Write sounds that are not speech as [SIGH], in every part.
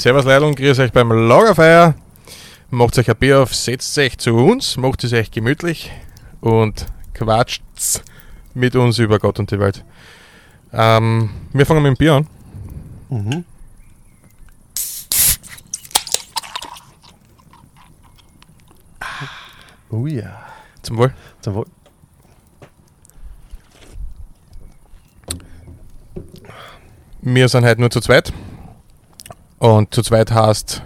Servus Leute und grüß euch beim Lagerfeuer. Macht euch ein Bier auf, setzt euch zu uns, macht es euch gemütlich und quatscht mit uns über Gott und die Welt. Ähm, wir fangen mit dem Bier an. Mhm. Oh ja. Zum Wohl. Zum Wohl. Wir sind heute nur zu zweit. Und zu zweit heißt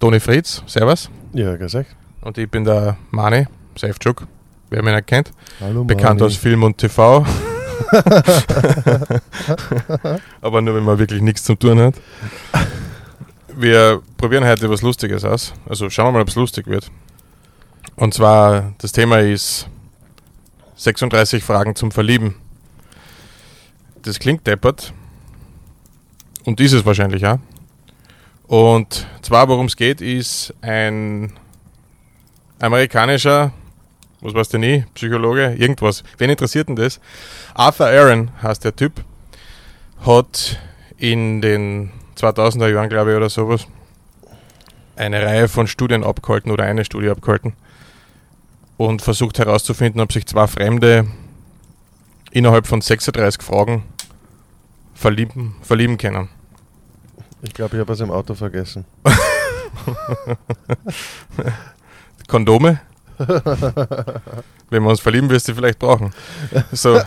Toni Fritz, Servus. Ja, grüß euch. Und ich bin der Mani, Safechuck, wer mich nicht kennt. Hallo, Bekannt Mani. aus Film und TV. [LAUGHS] Aber nur wenn man wirklich nichts zu tun hat. Wir probieren heute was Lustiges aus. Also schauen wir mal, ob es lustig wird. Und zwar, das Thema ist 36 Fragen zum Verlieben. Das klingt deppert. Und ist es wahrscheinlich auch. Und zwar, worum es geht, ist ein amerikanischer, was weißt du nie, Psychologe, irgendwas. Wen interessiert denn das? Arthur Aaron heißt der Typ. Hat in den 2000er Jahren, glaube ich, oder sowas, eine Reihe von Studien abgehalten oder eine Studie abgehalten und versucht herauszufinden, ob sich zwei Fremde innerhalb von 36 Fragen verlieben, verlieben können. Ich glaube, ich habe was im Auto vergessen. [LAUGHS] Kondome? Wenn wir uns verlieben, wirst du vielleicht brauchen. So. [LAUGHS]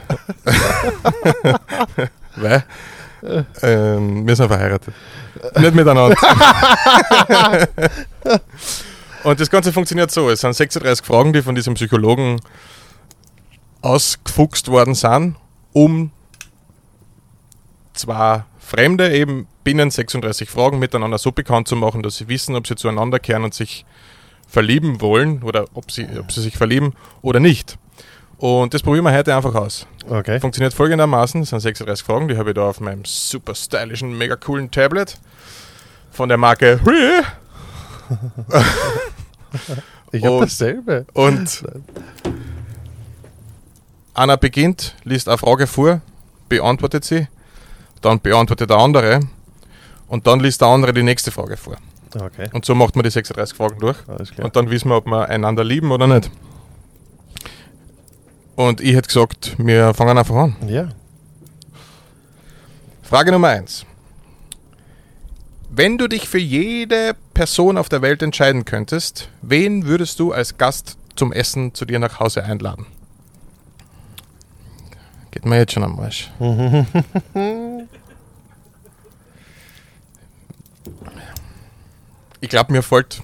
Weil? Ähm, wir sind verheiratet. Nicht miteinander. [LAUGHS] Und das Ganze funktioniert so: Es sind 36 Fragen, die von diesem Psychologen ausgefuchst worden sind, um zwei Fremde eben binnen 36 Fragen miteinander so bekannt zu machen, dass sie wissen, ob sie zueinander kehren und sich verlieben wollen oder ob sie, ob sie sich verlieben oder nicht. Und das probieren wir heute einfach aus. Okay. Funktioniert folgendermaßen: Es sind 36 Fragen, die habe ich da auf meinem super stylischen, mega coolen Tablet von der Marke. [LAUGHS] Ich habe dasselbe. Und einer beginnt, liest eine Frage vor, beantwortet sie, dann beantwortet der andere und dann liest der andere die nächste Frage vor. Okay, Und so macht man die 36 Fragen durch. alles klar. Und dann wissen wir, ob wir einander lieben oder nicht. Und ich hätte gesagt, wir fangen einfach an. ja. Frage Nummer 1. Wenn du dich für jede Person auf der Welt entscheiden könntest, wen würdest du als Gast zum Essen zu dir nach Hause einladen? Geht mir jetzt schon am Arsch. [LAUGHS] Ich glaube, mir fällt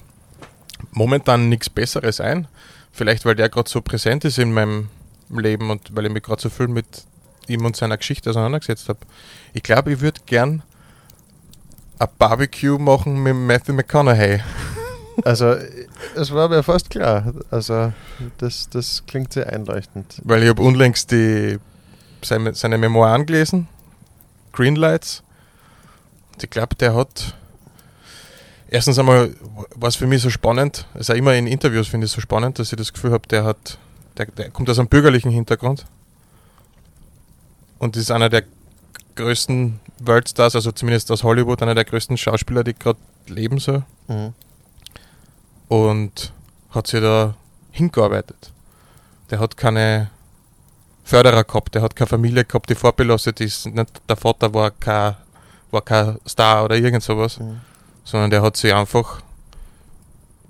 momentan nichts Besseres ein. Vielleicht, weil der gerade so präsent ist in meinem Leben und weil ich mich gerade so viel mit ihm und seiner Geschichte auseinandergesetzt habe. Ich glaube, ich würde gern ein Barbecue machen mit Matthew McConaughey. [LAUGHS] Also, es war mir fast klar. Also, das, das klingt sehr einleuchtend. Weil ich habe unlängst die, seine, seine Memoiren gelesen, Greenlights. Und ich glaube, der hat. Erstens einmal war es für mich so spannend, also immer in Interviews finde ich es so spannend, dass ich das Gefühl habe, der hat, der, der kommt aus einem bürgerlichen Hintergrund und ist einer der größten Worldstars, also zumindest aus Hollywood, einer der größten Schauspieler, die gerade leben so Mhm. und hat sich da hingearbeitet. Der hat keine Förderer gehabt, der hat keine Familie gehabt, die vorbelastet ist. Nicht, der Vater war kein, war kein Star oder irgend sowas, Mhm. Sondern der hat sich einfach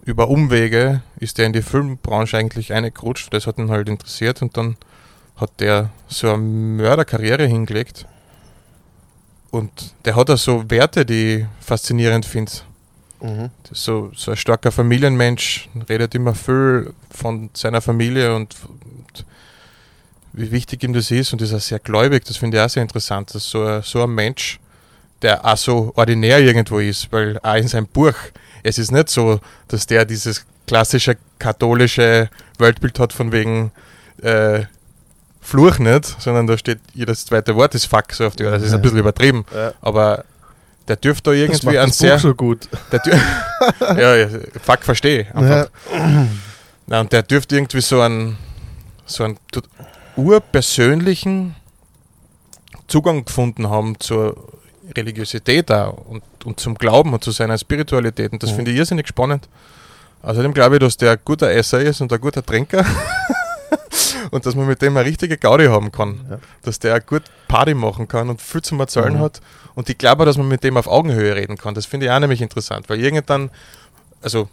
über Umwege ist der in die Filmbranche eigentlich eingerutscht. Das hat ihn halt interessiert und dann hat der so eine Mörderkarriere hingelegt. Und der hat auch so Werte, die ich faszinierend finde. Mhm. So, so ein starker Familienmensch, redet immer viel von seiner Familie und, und wie wichtig ihm das ist und ist auch sehr gläubig, das finde ich auch sehr interessant, dass so ein, so ein Mensch, der auch so ordinär irgendwo ist, weil auch in seinem Buch, es ist nicht so, dass der dieses klassische katholische Weltbild hat von wegen äh, Fluch nicht, sondern da steht jedes zweite Wort ist Fuck, so auf die Art. Das ist ein bisschen übertrieben, Ja. aber der dürfte da Das irgendwie macht ein das sehr... Buch so gut. [LAUGHS] Ja, ja, fuck, verstehe. Na, und der dürfte irgendwie so einen, so einen urpersönlichen Zugang gefunden haben zur Religiosität da und, und zum Glauben und zu seiner Spiritualität. Und das Mhm. finde ich irrsinnig spannend. Außerdem glaube ich, dass der ein guter Esser ist und ein guter Trinker. [LAUGHS] und dass man mit dem eine richtige Gaudi haben kann. Ja. Dass der gut Party machen kann und viel zum Erzählen Mhm. hat. Und ich glaube, auch, dass man mit dem auf Augenhöhe reden kann. Das finde ich auch nämlich interessant, weil irgendwann, also,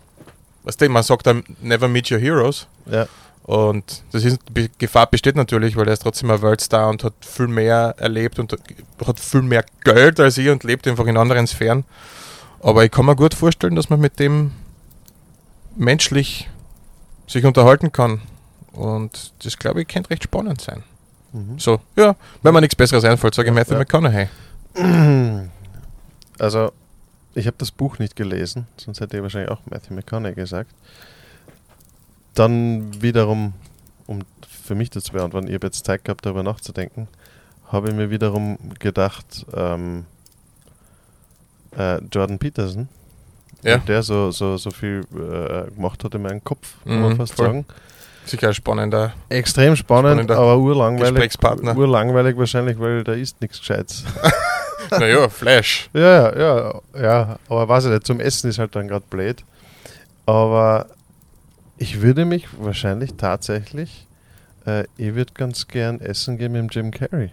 was denn, man sagt dann, never meet your heroes. Ja. Und das ist, die Gefahr besteht natürlich, weil er ist trotzdem ein Worldstar und hat viel mehr erlebt und hat viel mehr Geld als ich und lebt einfach in anderen Sphären. Aber ich kann mir gut vorstellen, dass man mit dem menschlich sich unterhalten kann. Und das, glaube ich, könnte recht spannend sein. Mhm. So, ja, wenn mir nichts Besseres einfällt, sage ich Matthew Ja. McConaughey. Also, ich habe das Buch nicht gelesen, sonst hätte ich wahrscheinlich auch Matthew McConaughey gesagt. Dann wiederum, um für mich das zu beantworten, ich habe jetzt Zeit gehabt, darüber nachzudenken, habe ich mir wiederum gedacht, ähm, äh, Jordan Peterson, Ja. der so, so, so viel äh, gemacht hat in meinem Kopf, kann man Mhm, fast voll. sagen. Sicher ein spannender. Extrem spannend, Spannender aber urlangweilig. Gesprächspartner. Urlangweilig wahrscheinlich, weil da ist nichts Gescheites. [LAUGHS] naja, Flash. Ja, ja, ja, aber weiß ich nicht, zum Essen ist halt dann gerade blöd. Aber ich würde mich wahrscheinlich tatsächlich, äh, ich würde ganz gern essen gehen mit dem Jim Carrey.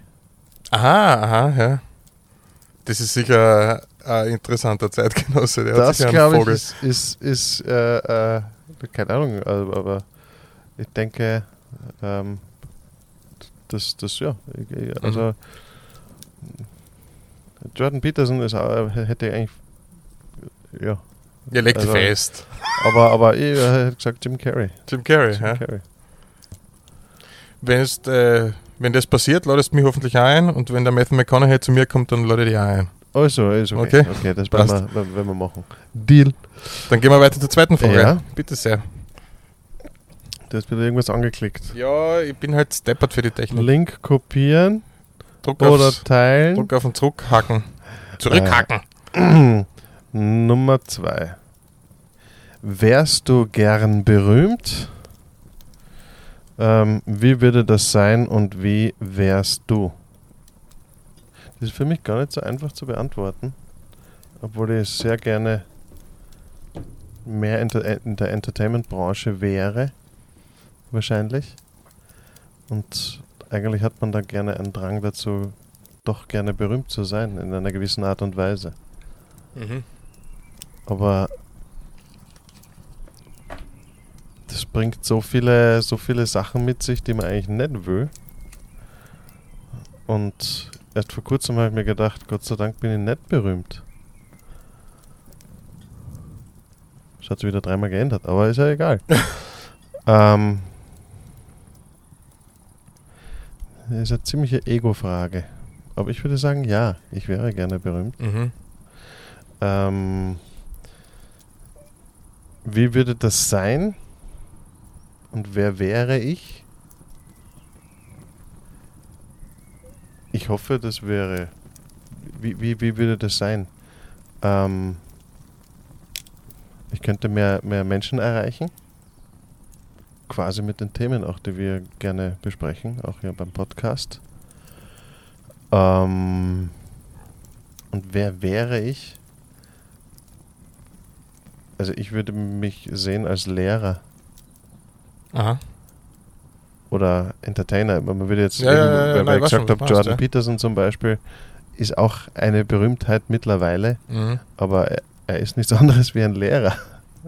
Aha, aha, ja. Das ist sicher ein interessanter Zeitgenosse. Der das glaube ich ist, ist, ist äh, äh, keine Ahnung, aber, aber ich denke, ähm, das, das, ja, Mhm. also Jordan Peterson ist, auch- hätte eigentlich, ja, Ihr legt also- fest. aber, aber ich äh, hätte gesagt Jim Carrey. Jim Carrey, Jim ja. Carrey. Wenn's, äh, wenn das passiert, ladest du mich hoffentlich ein und wenn der Matthew McConaughey zu mir kommt, dann lade ich dich auch ein. Also, ist okay. Okay. Okay, das werden wir, werden- wir machen. Deal. Dann gehen wir weiter zur zweiten Frage. Ja. Bitte sehr. Du hast wieder irgendwas angeklickt. Ja, ich bin halt steppert für die Technik. Link kopieren Druck, oder aufs, teilen. Druck auf den Zurückhaken. Zurückhaken. Nummer zwei. Wärst du gern berühmt? Ähm, wie würde das sein und wie wärst du? Das ist für mich gar nicht so einfach zu beantworten, obwohl ich sehr gerne mehr in der, in der Entertainment-Branche wäre, wahrscheinlich. Und eigentlich hat man da gerne einen Drang dazu, doch gerne berühmt zu sein, in einer gewissen Art und Weise. Mhm. Aber das bringt so viele, so viele Sachen mit sich, die man eigentlich nicht will. Und erst vor kurzem habe ich mir gedacht, Gott sei Dank bin ich nicht berühmt. Das hat sich wieder dreimal geändert, aber ist ja egal. [LAUGHS] ähm, das ist eine ziemliche Ego-Frage. Aber ich würde sagen, ja, ich wäre gerne berühmt. Mhm. Ähm, wie würde das sein? Und wer wäre ich? Ich hoffe, das wäre. Wie, wie, wie würde das sein? Ähm, ich könnte mehr, mehr Menschen erreichen. Quasi mit den Themen auch, die wir gerne besprechen, auch hier beim Podcast. Ähm, und wer wäre ich? Also ich würde mich sehen als Lehrer Aha. oder Entertainer. Man würde jetzt, Ja, eben, ja, ja, ja, weil nein, ich gesagt habe, Jordan meinst, Peterson zum Beispiel ist auch eine Berühmtheit mittlerweile, Mhm. aber er, er ist nichts [LAUGHS] anderes wie ein Lehrer.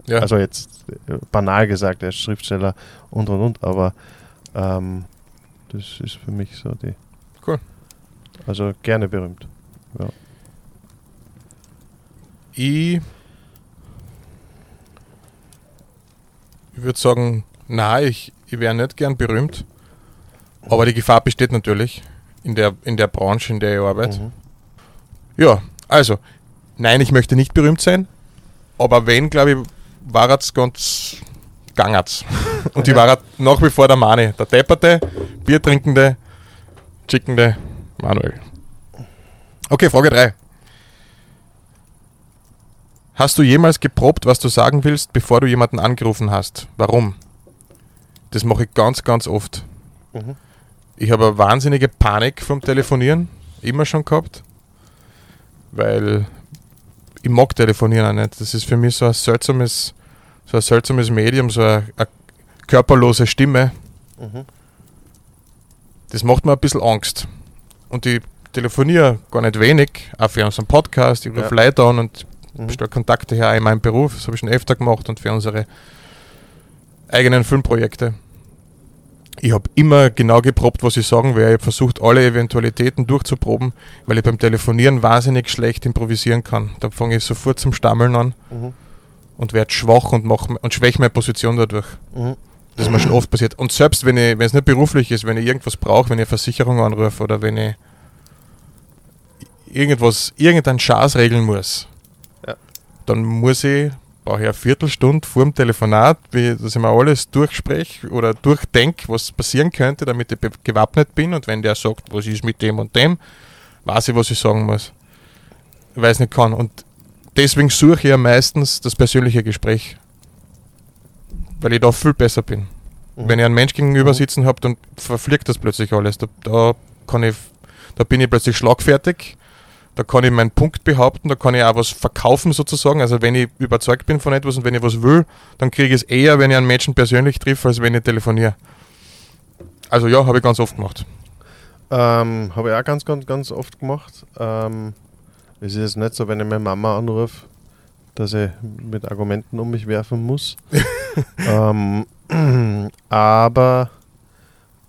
Ja. Also jetzt äh, banal gesagt, er ist Schriftsteller und und und, aber ähm, das ist für mich so die. Cool. Also gerne berühmt. Ich, ich würde sagen, nein, ich, ich wäre nicht gern berühmt. Aber die Gefahr besteht natürlich in der, in der Branche, in der ich arbeite. Mhm. Ja, also, nein, ich möchte nicht berühmt sein. Aber wenn, glaube ich, war es ganz gangert's. [LAUGHS] Und die Ja. war nach wie vor der Mani. Der depperte, biertrinkende, chickende Manuel. Okay, Frage 3. Hast du jemals geprobt, was du sagen willst, bevor du jemanden angerufen hast? Warum? Das mache ich ganz, ganz oft. Mhm. Ich habe eine wahnsinnige Panik vom Telefonieren, immer schon gehabt, weil ich mag telefonieren auch nicht. Das ist für mich so ein seltsames, so ein seltsames Medium, so eine, eine körperlose Stimme. Mhm. Das macht mir ein bisschen Angst. Und ich telefoniere gar nicht wenig, auch für unseren Podcast. Ich rufe Ja. Leute an und Mhm. stelle Kontakte her auch in meinem Beruf. Das habe ich schon öfter gemacht und für unsere eigenen Filmprojekte. Ich habe immer genau geprobt, was ich sagen werde. Ich habe versucht, alle Eventualitäten durchzuproben, weil ich beim Telefonieren wahnsinnig schlecht improvisieren kann. Da fange ich sofort zum Stammeln an Mhm. und werde schwach und, mach, und schwäche meine Position dadurch. Mhm. Das ist mir schon oft passiert. Und selbst wenn ich, wenn es nicht beruflich ist, wenn ich irgendwas brauche, wenn ich eine Versicherung anrufe oder wenn ich irgendwas, irgendeinen Schaß regeln muss. Dann muss ich, brauche ich eine Viertelstunde vor dem Telefonat, wie, dass ich mir alles durchspreche oder durchdenke, was passieren könnte, damit ich gewappnet bin. Und wenn der sagt, was ist mit dem und dem, weiß ich, was ich sagen muss. Weil ich es nicht kann. Und deswegen suche ich ja meistens das persönliche Gespräch. Weil ich da viel besser bin. Mhm. Wenn ich einen Mensch gegenüber Mhm. sitzen habe, dann verfliegt das plötzlich alles. Da, da, kann ich, da bin ich plötzlich schlagfertig. Da kann ich meinen Punkt behaupten, da kann ich auch was verkaufen sozusagen. Also wenn ich überzeugt bin von etwas und wenn ich was will, dann kriege ich es eher, wenn ich einen Menschen persönlich treffe, als wenn ich telefoniere. Also ja, habe ich ganz oft gemacht. Ähm, Habe ich auch ganz, ganz, ganz oft gemacht. Ähm, es ist jetzt nicht so, wenn ich meine Mama anrufe, dass ich mit Argumenten um mich werfen muss. [LAUGHS] ähm, [CLEARS THROAT] aber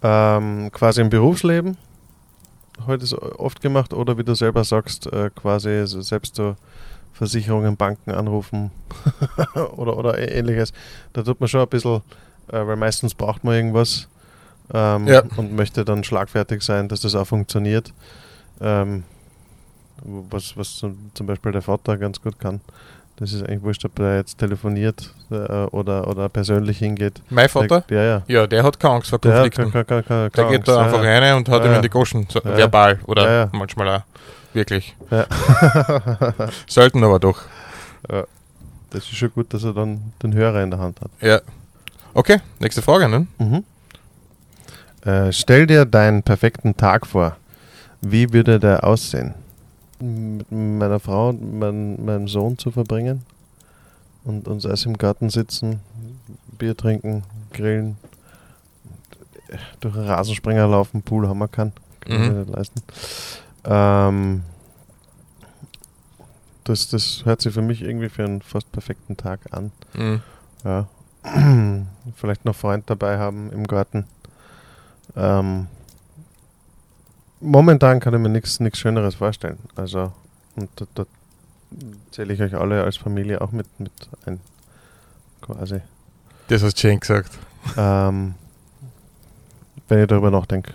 ähm, quasi im Berufsleben heute ist oft gemacht oder wie du selber sagst, äh, quasi so selbst so Versicherungen, Banken anrufen [LAUGHS] oder, oder ähnliches. Da tut man schon ein bisschen, äh, weil meistens braucht man irgendwas ähm, Ja. und möchte dann schlagfertig sein, dass das auch funktioniert. Ähm, was, was zum Beispiel der Vater ganz gut kann. Das ist eigentlich wurscht, ob er jetzt telefoniert äh, oder, oder persönlich hingeht. Mein Vater? Der, ja, ja. Ja, der hat keine Angst vor Der Konflikten. keine, keine, keine, Der keine geht da einfach ja. rein und hat Ja, ihm in die Goschen. So, Ja, verbal oder Ja, ja. manchmal auch wirklich. Selten [LAUGHS] aber doch. Das ist schon gut, dass er dann den Hörer in der Hand hat. Ja. Okay, nächste Frage, ne? Mhm. Äh, stell dir deinen perfekten Tag vor. Wie würde der aussehen? Mit meiner Frau und mein, meinem Sohn zu verbringen und uns erst im Garten sitzen, Bier trinken, grillen, durch einen Rasensprenger laufen, Pool haben wir können wir Mhm. nicht leisten. Ähm, das, das hört sich für mich irgendwie für einen fast perfekten Tag an. Mhm. Ja. [CLEARS THROAT] Vielleicht noch Freund dabei haben im Garten. Ähm, momentan kann ich mir nichts Schöneres vorstellen. Also, und da, da zähle ich euch alle als Familie auch mit, mit ein. Quasi. Das hast du schön gesagt. Ähm, wenn ich darüber nachdenke.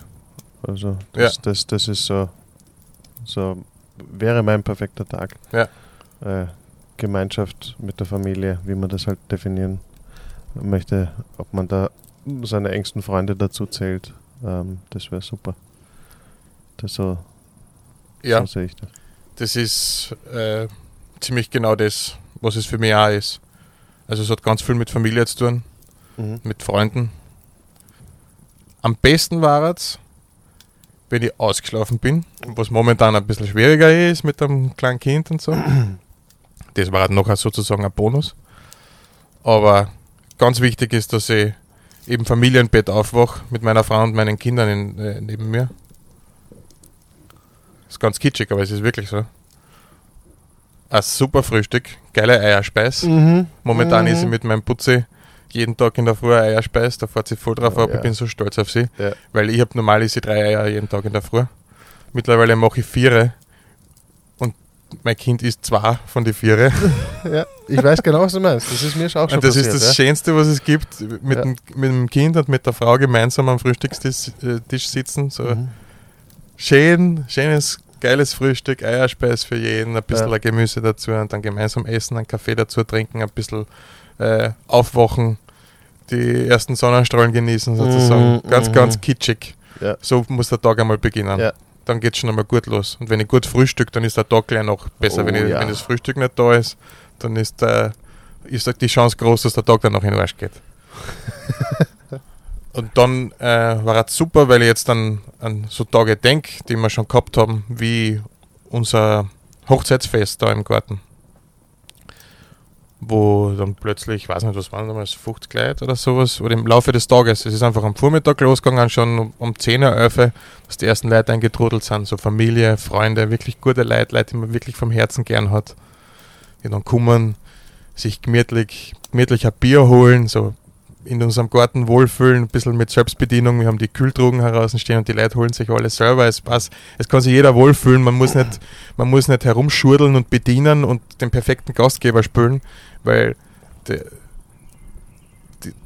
Also, das, das, das ist so, so, wäre mein perfekter Tag. Ja. Äh, Gemeinschaft mit der Familie, wie man das halt definieren möchte, ob man da seine engsten Freunde dazu zählt, ähm, das wäre super. Das so, Ja, so sehe ich das. das ist äh, ziemlich genau das, was es für mich auch ist. Also es hat ganz viel mit Familie zu tun, Mhm. mit Freunden. Am besten war es, wenn ich ausgeschlafen bin, was momentan ein bisschen schwieriger ist mit einem kleinen Kind und so. [CLEARS THROAT] Das war halt noch sozusagen ein Bonus. Aber ganz wichtig ist, dass ich im Familienbett aufwache mit meiner Frau und meinen Kindern in, äh, neben mir. Ist ganz kitschig, aber es ist wirklich so. Ein super Frühstück, geile Eierspeis. Mhm. Momentan Mhm. ist sie mit meinem Putzi jeden Tag in der Früh eine Eierspeis, da fährt sie voll drauf ab, ja. ich bin so stolz auf sie. Ja. Weil ich habe normal ist sie drei Eier jeden Tag in der Früh. Mittlerweile mache ich vier und mein Kind isst zwei von den vier. [LAUGHS] ja, ich weiß genau, was du meinst. Das ist mir auch schon Und das passiert. ist das ja. Schönste, was es gibt, mit, dem, mit dem Kind und mit der Frau gemeinsam am Frühstückstisch äh, sitzen. So Mhm. Schön, schönes, geiles Frühstück, Eierspeis für jeden, ein bisschen Ja. Gemüse dazu und dann gemeinsam essen, einen Kaffee dazu trinken, ein bisschen äh, aufwachen, die ersten Sonnenstrahlen genießen sozusagen. Mhm, ganz, mhm. ganz kitschig. Ja. So muss der Tag einmal beginnen. Ja. Dann geht es schon einmal gut los. Und wenn ich gut frühstück, dann ist der Tag gleich noch besser. Oh, wenn, ich, wenn das Frühstück nicht da ist, dann ist, äh, ist die Chance groß, dass der Tag dann noch in den Arsch geht. [LAUGHS] Und dann äh, war es super, weil ich jetzt dann an so Tage denke, die wir schon gehabt haben, wie unser Hochzeitsfest da im Garten. Wo dann plötzlich, ich weiß nicht, was waren damals, 50 Leute oder sowas, oder im Laufe des Tages. Es ist einfach am Vormittag losgegangen, schon um, um 10 Uhr, 11 Uhr, dass die ersten Leute eingetrudelt sind, so Familie, Freunde, wirklich gute Leute, Leute, die man wirklich vom Herzen gern hat. Die dann kommen, sich gemütlich, gemütlich ein Bier holen, so in unserem Garten wohlfühlen, ein bisschen mit Selbstbedienung. Wir haben die Kühltrugen heraus stehen und die Leute holen sich alles selber. Es, passt, es kann sich jeder wohlfühlen. Man muss nicht, man muss nicht herumschurdeln und bedienen und den perfekten Gastgeber spülen, weil der,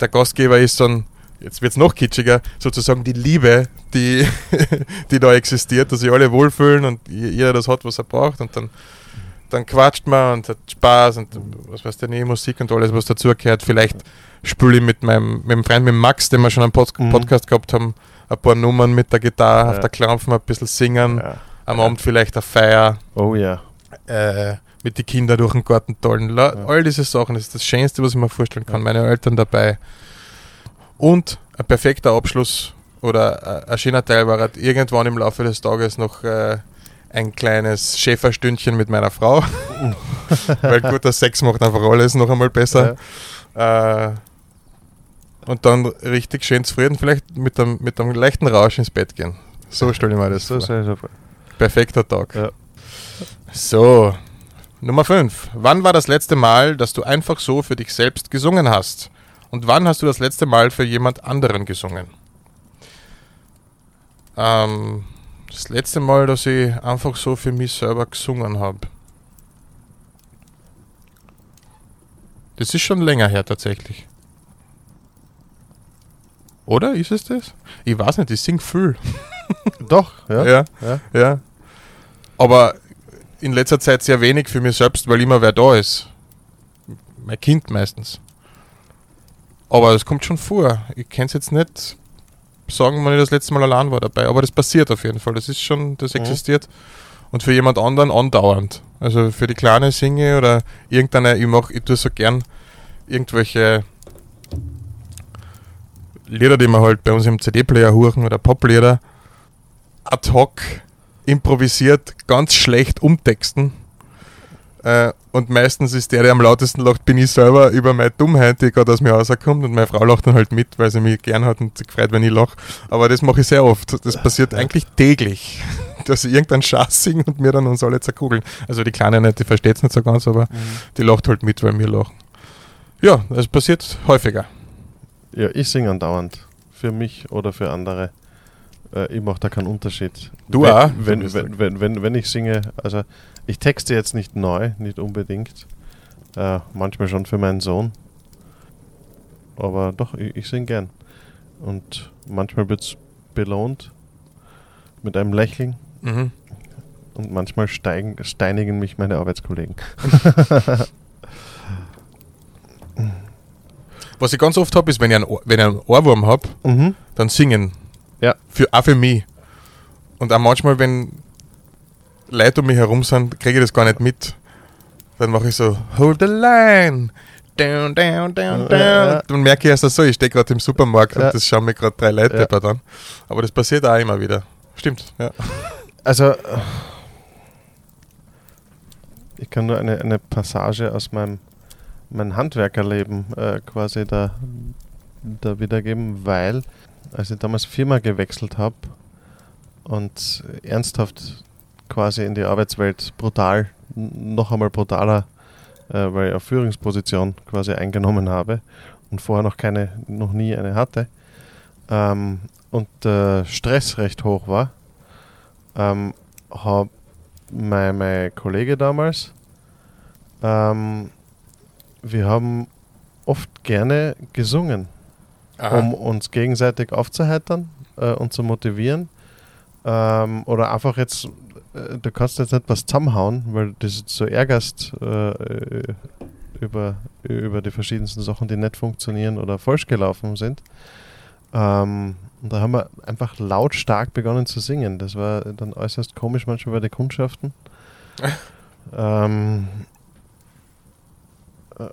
der Gastgeber ist dann, jetzt wird es noch kitschiger, sozusagen die Liebe, die, [LAUGHS] die da existiert, dass sich alle wohlfühlen und jeder das hat, was er braucht und dann dann quatscht man und hat Spaß und was weiß der Musik und alles, was dazugehört. Vielleicht spiele ich mit meinem, mit meinem Freund, mit Max, den wir schon einen Pod mhm. Podcast gehabt haben, ein paar Nummern mit der Gitarre, ja. auf der Klampfen ein bisschen singen, ja. am ja. Abend vielleicht eine Feier. Oh ja. Äh, mit den Kindern durch den Garten tollen. All diese Sachen, das ist das Schönste, was ich mir vorstellen kann. Meine Eltern dabei. Und ein perfekter Abschluss oder ein schöner Teil war halt irgendwann im Laufe des Tages noch äh, ein kleines Schäferstündchen mit meiner Frau. Weil guter Sex macht einfach alles noch einmal besser. Ja. Äh, und dann richtig schön zufrieden, vielleicht mit einem, mit einem leichten Rausch ins Bett gehen. So stelle ich mir das so vor. Perfekter Tag. Ja. So, Nummer 5. Wann war das letzte Mal, dass du einfach so für dich selbst gesungen hast? Und wann hast du das letzte Mal für jemand anderen gesungen? Ähm, das letzte Mal, dass ich einfach so für mich selber gesungen habe. Das ist schon länger her tatsächlich. Oder ist es das? Ich weiß nicht, ich sing viel. [LAUGHS] Doch, ja. ja. Ja, ja. Aber in letzter Zeit sehr wenig für mich selbst, weil immer wer da ist. Mein Kind meistens. Aber es kommt schon vor. Ich kenne es jetzt nicht sagen, wann ich das letzte Mal allein war dabei. Aber das passiert auf jeden Fall. Das ist schon, das mhm. existiert. Und für jemand anderen andauernd. Also für die Kleine singe oder irgendeine, ich mache, ich tue so gern irgendwelche Lieder, die wir halt bei uns im CD-Player huchen oder Poplieder ad hoc improvisiert, ganz schlecht umtexten äh, und meistens ist der, der am lautesten lacht, bin ich selber über meine Dummheit, die gerade aus mir rauskommt. Und meine Frau lacht dann halt mit, weil sie mich gern hat und sich freut, wenn ich lache. Aber das mache ich sehr oft. Das passiert eigentlich täglich, [LAUGHS] dass ich irgendeinen Schatz singe und mir dann uns alle zerkugeln. Also die Kleine nicht, die versteht es nicht so ganz, aber mhm. die lacht halt mit, weil wir lachen. Ja, das passiert häufiger. Ja, ich singe andauernd. Für mich oder für andere. Äh, ich mache da keinen Unterschied. Du wenn, auch? Wenn, wenn, wenn, wenn, wenn ich singe, also ich texte jetzt nicht neu, nicht unbedingt. Äh, manchmal schon für meinen Sohn. Aber doch, ich, ich singe gern. Und manchmal wird es belohnt mit einem Lächeln. Mhm. Und manchmal steigen, steinigen mich meine Arbeitskollegen. [LAUGHS] Was ich ganz oft habe, ist, wenn ich, einen, wenn ich einen Ohrwurm habe, mhm. dann singen. Ja. Für, auch für mich. Und auch manchmal, wenn Leute um mich herum sind, kriege ich das gar nicht mit. Dann mache ich so, hold the line. Down, down, down, down. Ja. Dann merke ich erst so, ich stehe gerade im Supermarkt ja. und das schauen mir gerade drei Leute ja. an. Aber das passiert auch immer wieder. Stimmt, ja. Also, ich kann nur eine, eine Passage aus meinem mein Handwerkerleben äh, quasi da, da wiedergeben, weil als ich damals Firma gewechselt habe und ernsthaft quasi in die Arbeitswelt brutal, noch einmal brutaler, äh, weil ich eine Führungsposition quasi eingenommen habe und vorher noch keine, noch nie eine hatte ähm, und der Stress recht hoch war, ähm, habe mein, mein Kollege damals, ähm, wir haben oft gerne gesungen, Aha. um uns gegenseitig aufzuheitern äh, und zu motivieren. Ähm, oder einfach jetzt äh, du kannst jetzt nicht was zusammenhauen, weil du dich so ärgerst äh, über, über die verschiedensten Sachen, die nicht funktionieren oder falsch gelaufen sind. Ähm, und da haben wir einfach lautstark begonnen zu singen. Das war dann äußerst komisch manchmal bei den Kundschaften. [LAUGHS] ähm,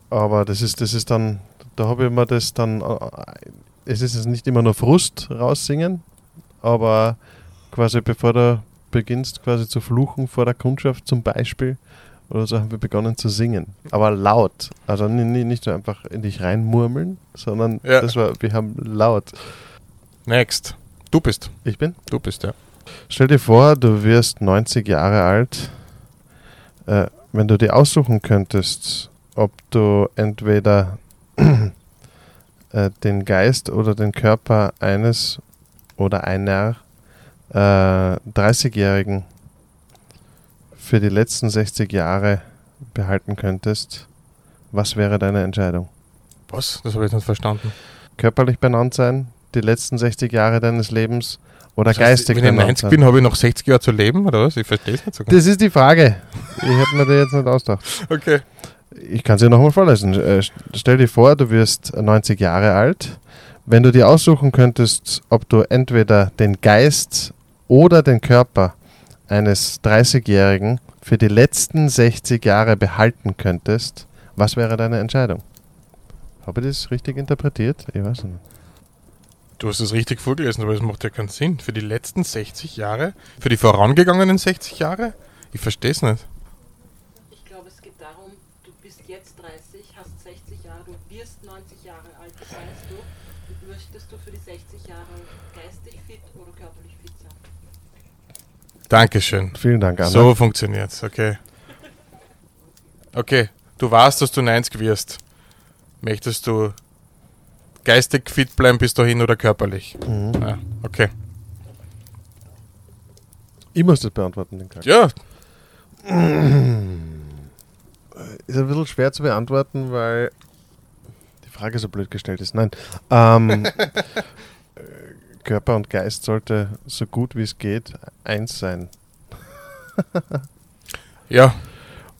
aber das ist, das ist dann, da habe ich mir das dann, äh, es ist nicht immer nur Frust raussingen, aber quasi bevor der beginnst quasi zu fluchen vor der Kundschaft zum Beispiel. Oder so haben wir begonnen zu singen. Aber laut. Also ni- ni- nicht nur einfach in dich reinmurmeln, sondern Ja. das war, wir haben laut. Next. Du bist. Ich bin? Du bist, ja. Stell dir vor, du wirst 90 Jahre alt. Äh, wenn du dir aussuchen könntest, ob du entweder [CLEARS THROAT] äh, den Geist oder den Körper eines oder einer äh, 30-Jährigen für die letzten 60 Jahre behalten könntest, was wäre deine Entscheidung? Was? Das habe ich nicht verstanden. Körperlich benannt sein, die letzten 60 Jahre deines Lebens oder Das heißt, geistig Wenn ich benannt 90 sein? bin, habe ich noch 60 Jahre zu leben, oder was? Ich verstehe es nicht so ganz. Das ist die Frage. Ich hätte mir das jetzt nicht ausgedacht. [LAUGHS] Okay. Ich kann es dir nochmal vorlesen. Äh, st- Stell dir vor, du wirst 90 Jahre alt. Wenn du dir aussuchen könntest, ob du entweder den Geist oder den Körper eines 30-Jährigen für die letzten 60 Jahre behalten könntest, was wäre deine Entscheidung? Habe ich das richtig interpretiert? Ich weiß nicht. Du hast es richtig vorgelesen, aber das macht ja keinen Sinn. Für die letzten 60 Jahre? Für die vorangegangenen 60 Jahre? Ich verstehe es nicht. Ich glaube, es geht darum, du bist jetzt 30, hast 60 Jahre, du wirst 90 Jahre alt, das heißt du, möchtest du für die 60 Jahre geistig fit oder körperlich fit sein? Dankeschön. Vielen Dank, Anna. So funktioniert's, okay. Okay, du weißt, dass du 90 wirst. Möchtest du geistig fit bleiben bis dahin oder körperlich? Mhm. Ja, okay. Ich muss das beantworten, den Kack. Ja, [CLEARS THROAT] Ist ein bisschen schwer zu beantworten, weil die Frage so blöd gestellt ist. Nein. Ähm, äh, [LAUGHS] Körper und Geist sollte so gut wie es geht eins sein. [LAUGHS] ja,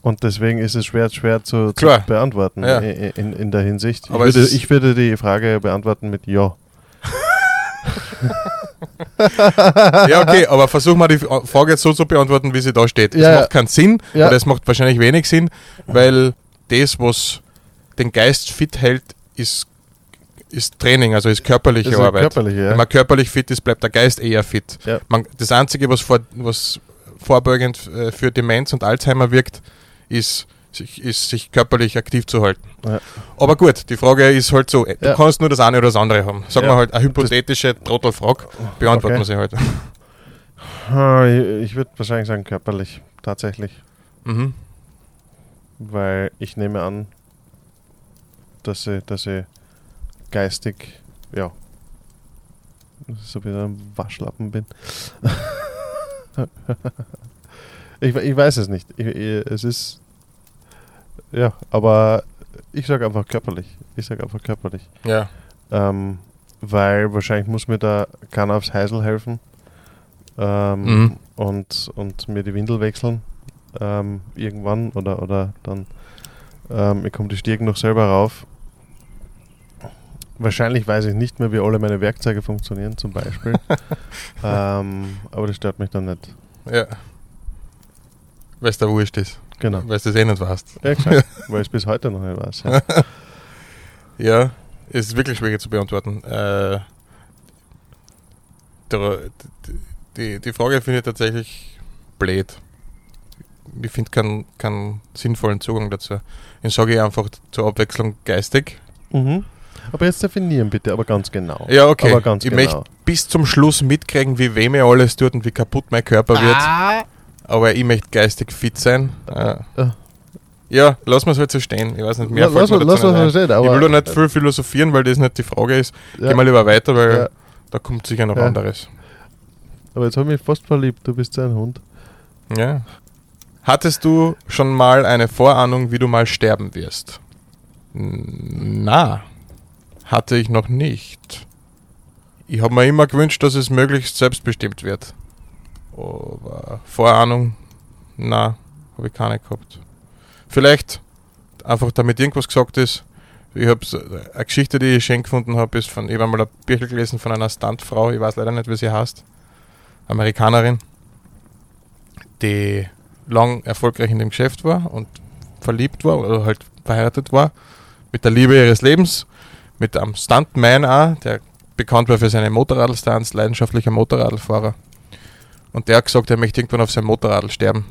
Und deswegen ist es schwer, schwer zu, zu beantworten Ja. in, in der Hinsicht. Aber ich, es würde, ich würde die Frage beantworten mit Ja. [LAUGHS] ja, okay, aber versuch mal die Frage jetzt so zu beantworten, wie sie da steht. Ja, ja. macht keinen Sinn, Ja. oder es macht wahrscheinlich wenig Sinn, weil das, was den Geist fit hält, ist, ist Training, also ist körperliche ist Arbeit. körperliche, ja. Wenn man körperlich fit ist, bleibt der Geist eher fit. Ja. Man, das Einzige, was, vor, was vorbeugend äh, für Demenz und Alzheimer wirkt, ist sich, ist, sich körperlich aktiv zu halten. Ja. Aber gut, die Frage ist halt so, du Ja. kannst nur das eine oder das andere haben. Sagen Ja. wir halt eine hypothetische Trottelfrage, beantworten Okay. wir sie halt. Ich, würde wahrscheinlich sagen körperlich, tatsächlich. Mhm. Weil ich nehme an, dass ich, dass ich geistig, ja, so wie ein Waschlappen bin. [LAUGHS] ich, ich weiß es nicht. Ich, ich, es ist, ja, aber ich sage einfach körperlich. Ich sage einfach körperlich. Ja. Ähm, weil wahrscheinlich muss mir da keiner aufs Heisel helfen ähm, Mhm. und, und mir die Windel wechseln ähm, irgendwann oder, oder dann ähm, ich komme die Stiegen noch selber rauf. Wahrscheinlich weiß ich nicht mehr, wie alle meine Werkzeuge funktionieren, zum Beispiel. [LAUGHS] ähm, aber das stört mich dann nicht. Ja. Weil es da wurscht ist. Genau. Weil du das eh nicht weißt. Ja, exakt. [LAUGHS] weil ich es bis heute noch nicht weiß. Ja. [LAUGHS] Ja, es ist wirklich schwierig zu beantworten. Äh, die, die Frage finde ich tatsächlich blöd. Ich finde keinen, keinen sinnvollen Zugang dazu. Ich sage einfach zur Abwechslung geistig. Mhm. Aber jetzt definieren bitte, aber ganz genau. Ja, okay. Aber ganz ich genau. möchte bis zum Schluss mitkriegen, wie weh mir alles tut und wie kaputt mein Körper wird. Aber ich möchte geistig fit sein. Äh, Ah. ja, lass mal es halt so stehen. Ich weiß nicht, mehr La- lass lass nicht so stehen, aber Ich will da nicht viel philosophieren, weil das nicht die Frage ist. ja, Geh mal lieber weiter, weil Ja. da kommt sicher noch Ja. anderes. aber jetzt habe ich mich fast verliebt, du bist so ein Hund. Ja. Hattest du schon mal eine Vorahnung, wie du mal sterben wirst? Na, hatte ich noch nicht. Ich habe mir immer gewünscht, dass es möglichst selbstbestimmt wird. Aber Vorahnung, na, habe ich keine gehabt. Vielleicht einfach damit irgendwas gesagt ist. Ich habe eine Geschichte, die ich schön gefunden habe, ist von, ich habe mal ein Büchel gelesen von einer Stuntfrau, ich weiß leider nicht, wie sie heißt. Amerikanerin, die lang erfolgreich in dem Geschäft war und verliebt war oder halt verheiratet war mit der Liebe ihres Lebens, mit einem Stuntman auch, der bekannt war für seine Motorradstunts, leidenschaftlicher Motorradfahrer. Und der hat gesagt, er möchte irgendwann auf seinem Motorrad sterben.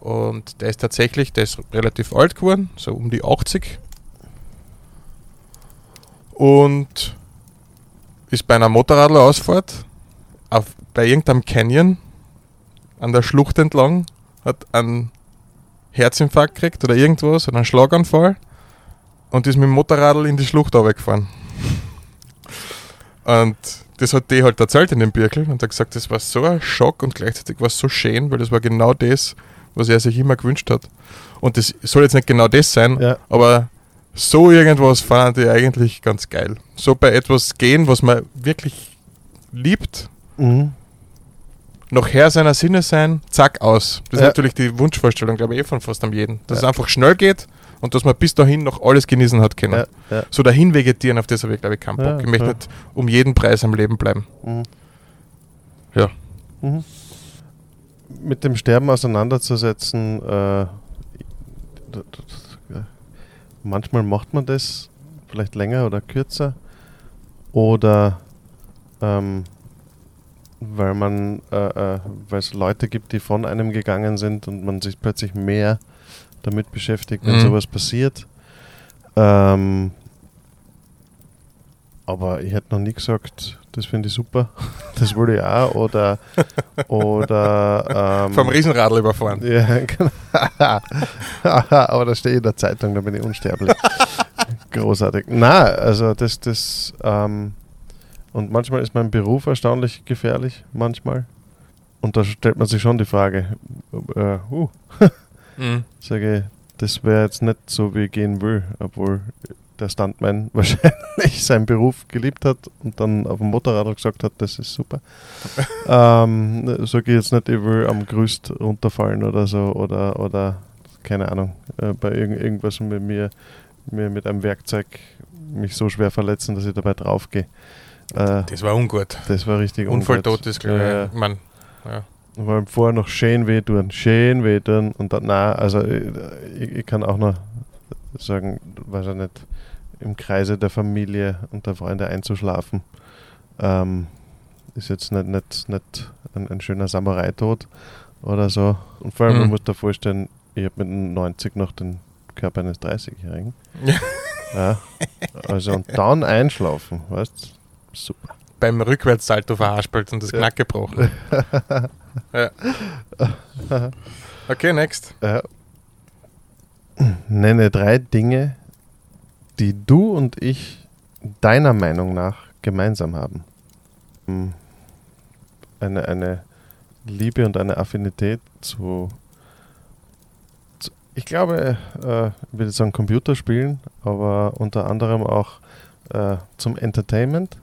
Und der ist tatsächlich, der ist relativ alt geworden, so um die 80. Und ist bei einer Motorradlausfahrt auf, bei irgendeinem Canyon an der Schlucht entlang, hat einen Herzinfarkt gekriegt oder irgendwas, oder einen Schlaganfall und ist mit dem Motorradl in die Schlucht runtergefahren. Und das hat die halt erzählt in dem Birkel und hat gesagt, das war so ein Schock und gleichzeitig war es so schön, weil das war genau das, was er sich immer gewünscht hat. Und das soll jetzt nicht genau das sein, Ja. aber so irgendwas fand ich eigentlich ganz geil. So bei etwas gehen, was man wirklich liebt, Mhm. noch Herr seiner Sinne sein, zack, aus. Das Ja. ist natürlich die Wunschvorstellung, glaube ich, eh von fast am jeden. Dass Ja. es einfach schnell geht und dass man bis dahin noch alles genießen hat können. Ja, ja. So dahin vegetieren, auf das habe ich, glaube ich, keinen Bock. Ja, ich möchte nicht um jeden Preis am Leben bleiben. Mhm. Ja. Mhm. Mit dem Sterben auseinanderzusetzen, äh, manchmal macht man das vielleicht länger oder kürzer oder ähm, weil man äh, äh, weil es Leute gibt, die von einem gegangen sind und man sich plötzlich mehr damit beschäftigt, wenn Mhm. sowas passiert. Ähm, aber ich hätte noch nie gesagt, das finde ich super. [LAUGHS] Das würde ich auch. Oder, oder ähm, Vom Riesenradl überfahren. ja, [LAUGHS] genau. [LAUGHS] Aber da stehe ich in der Zeitung, da bin ich unsterblich. Großartig. Na, also das, das, ähm, und manchmal ist mein Beruf erstaunlich gefährlich, manchmal. Und da stellt man sich schon die Frage, äh, uh, Mhm. sage ich, das wäre jetzt nicht so, wie ich gehen will, obwohl der Stuntman wahrscheinlich seinen Beruf geliebt hat und dann auf dem Motorrad gesagt hat, das ist super. [LAUGHS] ähm, so gehe ich jetzt nicht, ich will am Gerüst runterfallen oder so oder, oder keine Ahnung, äh, bei irgend, irgendwas mit mir, mir mit einem Werkzeug mich so schwer verletzen, dass ich dabei draufgehe. Äh, Das war ungut. das war richtig Unfalltot ungut. ist, glaube ich. Ja, ja. Ich mein, ja. Weil vorher noch schön wehtun, schön wehtun und dann, na, also ich, ich, ich kann auch noch sagen, weiß ich nicht, im Kreise der Familie und der Freunde einzuschlafen, ähm, ist jetzt nicht, nicht, nicht ein, ein schöner Samurai-Tod oder so. Und vor allem, man Mhm. muss da vorstellen, ich habe mit 90 noch den Körper eines 30-Jährigen. Ja. [LAUGHS] Ja. Also und dann einschlafen, weißt du? Super. Beim Rückwärtssalto verhaspelt und das. Knack gebrochen. [LAUGHS] ja. Okay, next. Ja. Nenne drei Dinge, die du und ich deiner Meinung nach gemeinsam haben. Hm. Eine, eine Liebe und eine Affinität zu, zu ich glaube, äh, ich würde sagen Computerspielen, aber unter anderem auch äh, zum Entertainment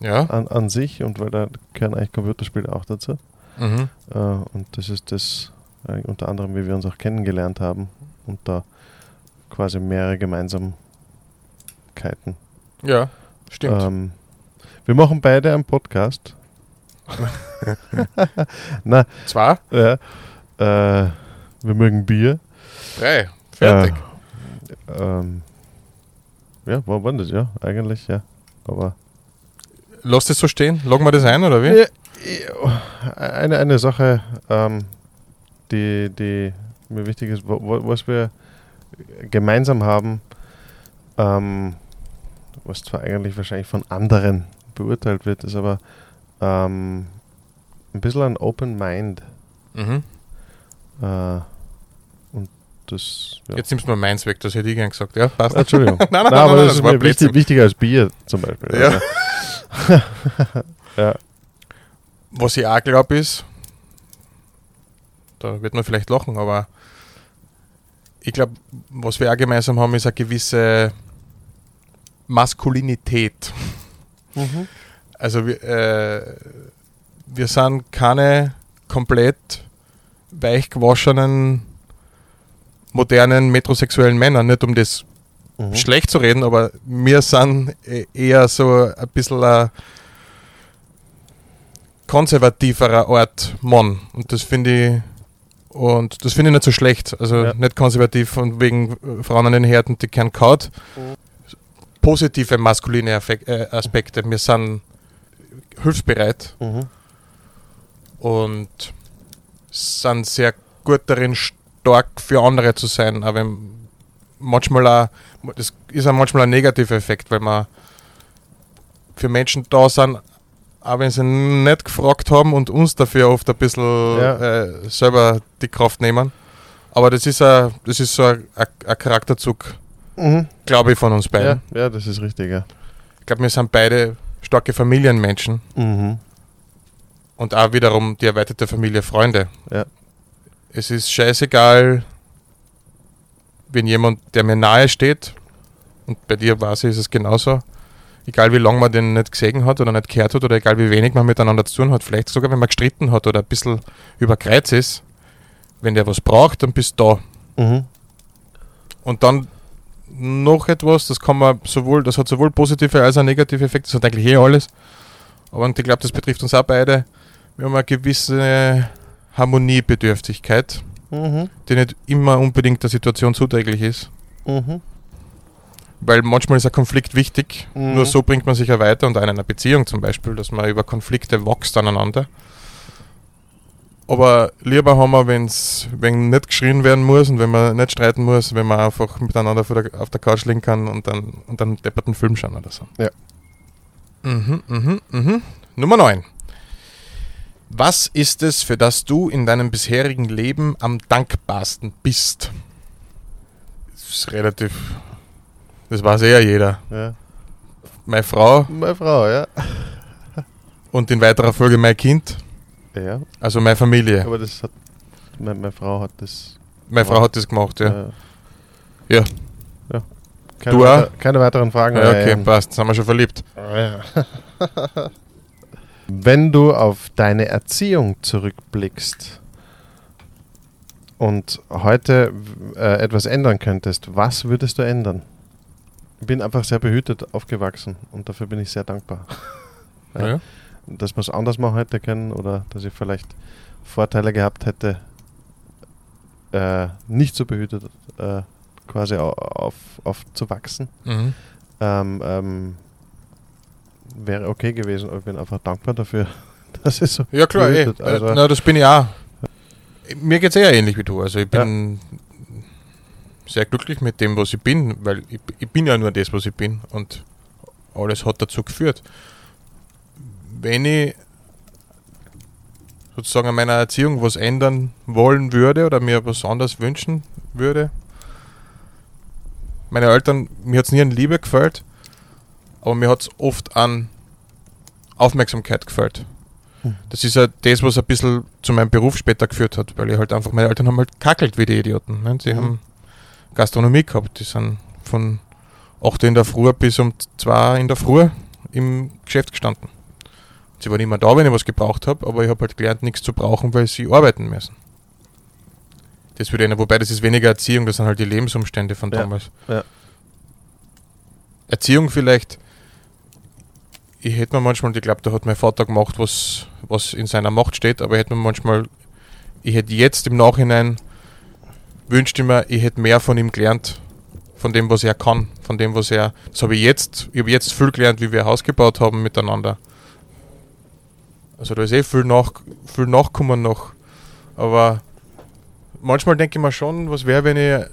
Ja. an, an sich und weil da gehören eigentlich Computerspiele auch dazu. Mhm. Äh, und das ist das äh, unter anderem, wie wir uns auch kennengelernt haben und da quasi mehrere Gemeinsamkeiten. Ja, stimmt. Ähm, wir machen beide einen Podcast. [LAUGHS] Na, Zwei, ja, äh, wir mögen Bier. drei, fertig. Äh, ähm, ja, war das? Ja, eigentlich, ja. Aber Lass das so stehen. Loggen wir das ein, oder wie? Ja, eine, eine Sache, ähm, die, die mir wichtig ist, was wir gemeinsam haben, ähm, was zwar eigentlich wahrscheinlich von anderen beurteilt wird, ist aber ähm, ein bisschen ein Open Mind. Mhm. Äh, und das. Ja. Jetzt nimmst du mal meins weg, das hätte ich gern gesagt. Ja, passt. Ah, Entschuldigung. [LAUGHS] nein, nein, Nein, nein, aber nein, das das ist mir wichtig, wichtiger als Bier zum Beispiel. Ja. Also, [LAUGHS] ja. Was ich auch glaube ist, da wird man vielleicht lachen, aber ich glaube, was wir auch gemeinsam haben, ist eine gewisse Maskulinität. Mhm. Also wir, äh, wir sind keine komplett weichgewaschenen, modernen, metrosexuellen Männer. Nicht um das Mhm. schlecht zu reden, aber wir sind e- eher so ein bisschen konservativerer Art Mann. Und das finde ich und das finde ich nicht so schlecht. Also Ja. nicht konservativ und wegen äh, Frauen an den Härten, die kennen kaut. Positive maskuline Affek äh, Aspekte. Wir sind hilfsbereit. Mhm. und sind sehr gut darin, stark für andere zu sein. Aber manchmal auch, das ist auch manchmal ein negativer Effekt, weil man für Menschen da sind, auch wenn sie nicht gefragt haben und uns dafür oft ein bisschen Ja. äh, selber die Kraft nehmen. Aber das ist, ein, das ist so ein, ein, Charakterzug, Mhm. glaube ich, von uns beiden. Ja, ja, das ist richtig, ja. Ich glaube, wir sind beide starke Familienmenschen Mhm. und auch wiederum die erweiterte Familie Freunde. Ja. Es ist scheißegal, wenn jemand, der mir nahe steht, und bei dir weiß ich, ist es genauso, egal wie lange man den nicht gesehen hat oder nicht gehört hat oder egal wie wenig man miteinander zu tun hat, vielleicht sogar wenn man gestritten hat oder ein bisschen über Kreuz ist, wenn der was braucht, dann bist du da. Mhm. Und dann noch etwas, das kann man sowohl, das hat sowohl positive als auch negative Effekte, das hat eigentlich eh alles. Aber ich glaube, das betrifft uns auch beide. Wir haben eine gewisse Harmoniebedürftigkeit, Mhm. die nicht immer unbedingt der Situation zuträglich ist. Mhm. Weil manchmal ist ein Konflikt wichtig, Mhm. nur so bringt man sich ja weiter und in einer Beziehung zum Beispiel, dass man über Konflikte wächst aneinander. Aber lieber haben wir, wenn's, wenn nicht geschrien werden muss und wenn man nicht streiten muss, wenn man einfach miteinander auf der Couch liegen kann und dann, und dann depperten Film schauen oder so. Ja. Mhm, mhm, mhm. Nummer 9. Was ist es, für das du in deinem bisherigen Leben am dankbarsten bist? Das ist relativ. Das weiß eh ja jeder. Ja. Meine Frau Meine Frau, ja. und in weiterer Folge mein Kind, Ja, also meine Familie. aber das hat. Meine, meine Frau hat das. Meine Frau hat das gemacht, ja. Ja. ja. Keine, Du auch? weiter, keine weiteren Fragen. Ja, okay, Ähm, passt. Sind wir schon verliebt. Ja. [LAUGHS] Wenn du auf deine Erziehung zurückblickst und heute äh, etwas ändern könntest, was würdest du ändern? Ich bin einfach sehr behütet aufgewachsen und dafür bin ich sehr dankbar. [LAUGHS] Ja. Ja. Dass man es anders machen hätte können oder dass ich vielleicht Vorteile gehabt hätte, äh, nicht so behütet äh, quasi au- auf, aufzuwachsen Mhm. ähm, ähm, wäre okay gewesen. Aber ich bin einfach dankbar dafür, [LAUGHS] dass es so Ja, klar, eh. behütet, also- Äh, Na, das bin ich auch. Mir geht es eher ähnlich wie du. Also, ich bin sehr glücklich mit dem, was ich bin, weil ich, ich bin ja nur das, was ich bin und alles hat dazu geführt. Wenn ich sozusagen an meiner Erziehung was ändern wollen würde oder mir was anderes wünschen würde, meine Eltern, mir hat es nie an Liebe gefällt, aber mir hat es oft an Aufmerksamkeit gefällt. Hm. Das ist ja das, was ein bisschen zu meinem Beruf später geführt hat, weil ich halt einfach, meine Eltern haben halt kackelt wie die Idioten. Ne? Sie Mhm. haben Gastronomie gehabt, die sind von 8 Uhr in der Früh bis um 2 in der Früh im Geschäft gestanden. Sie waren immer da, wenn ich was gebraucht habe, aber ich habe halt gelernt, nichts zu brauchen, weil sie arbeiten müssen. Das würde ich, wobei das ist weniger Erziehung, das sind halt die Lebensumstände von Ja, damals. ja. Erziehung vielleicht, ich hätte mir manchmal, ich glaube, da hat mein Vater gemacht, was, was in seiner Macht steht, aber ich hätte mir manchmal, ich hätte jetzt im Nachhinein wünschte mir, ich hätte mehr von ihm gelernt, von dem, was er kann, von dem, was er, das habe ich jetzt, ich habe jetzt viel gelernt, wie wir ein Haus gebaut haben miteinander. Also da ist eh viel, nach, viel nachkommen noch, aber manchmal denke ich mir schon, was wäre, wenn ich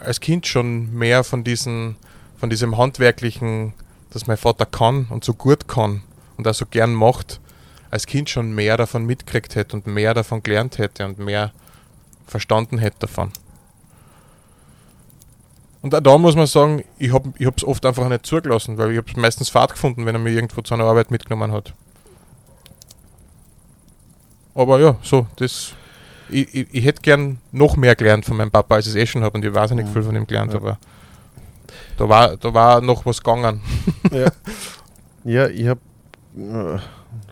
als Kind schon mehr von diesen, von diesem handwerklichen, das mein Vater kann und so gut kann und auch so gern macht, als Kind schon mehr davon mitgekriegt hätte und mehr davon gelernt hätte und mehr verstanden hätte davon. Und auch da muss man sagen, ich habe es oft einfach nicht zugelassen, weil ich habe es meistens Fahrt gefunden, wenn er mir irgendwo zu einer Arbeit mitgenommen hat. Aber ja, so, das. Ich, ich, ich hätte gern noch mehr gelernt von meinem Papa, als ich es eh schon habe und ich wahnsinnig Mhm. viel von ihm gelernt, Ja. aber da war, da war noch was gegangen. ja. [LAUGHS] ja, ich habe äh,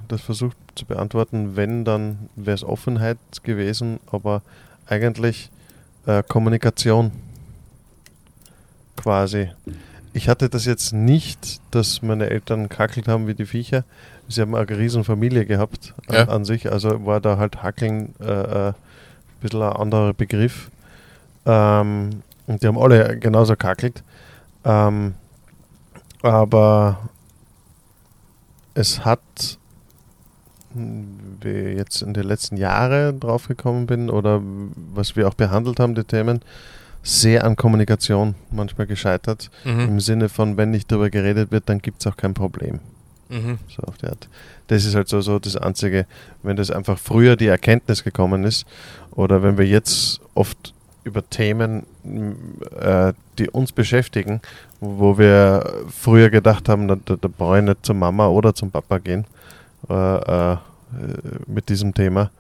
das versucht zu beantworten. Wenn, dann wäre es Offenheit gewesen, aber eigentlich äh, Kommunikation quasi. Ich hatte das jetzt nicht, dass meine Eltern kackelt haben wie die Viecher. Sie haben eine riesen Familie gehabt an, Ja. an sich, also war da halt Hackeln äh, äh, ein bisschen ein anderer Begriff. Ähm, und die haben alle genauso kackelt. Ähm, aber es hat jetzt in den letzten Jahren draufgekommen bin oder was wir auch behandelt haben, die Themen, sehr an Kommunikation manchmal gescheitert. Mhm. Im Sinne von, wenn nicht darüber geredet wird, dann gibt es auch kein Problem. Mhm. So auf die Art. Das ist halt so, so das Einzige, wenn das einfach früher die Erkenntnis gekommen ist oder wenn wir jetzt oft über Themen, äh, die uns beschäftigen, wo wir früher gedacht haben, da, da, da brauche ich nicht zur Mama oder zum Papa gehen äh, äh, mit diesem Thema.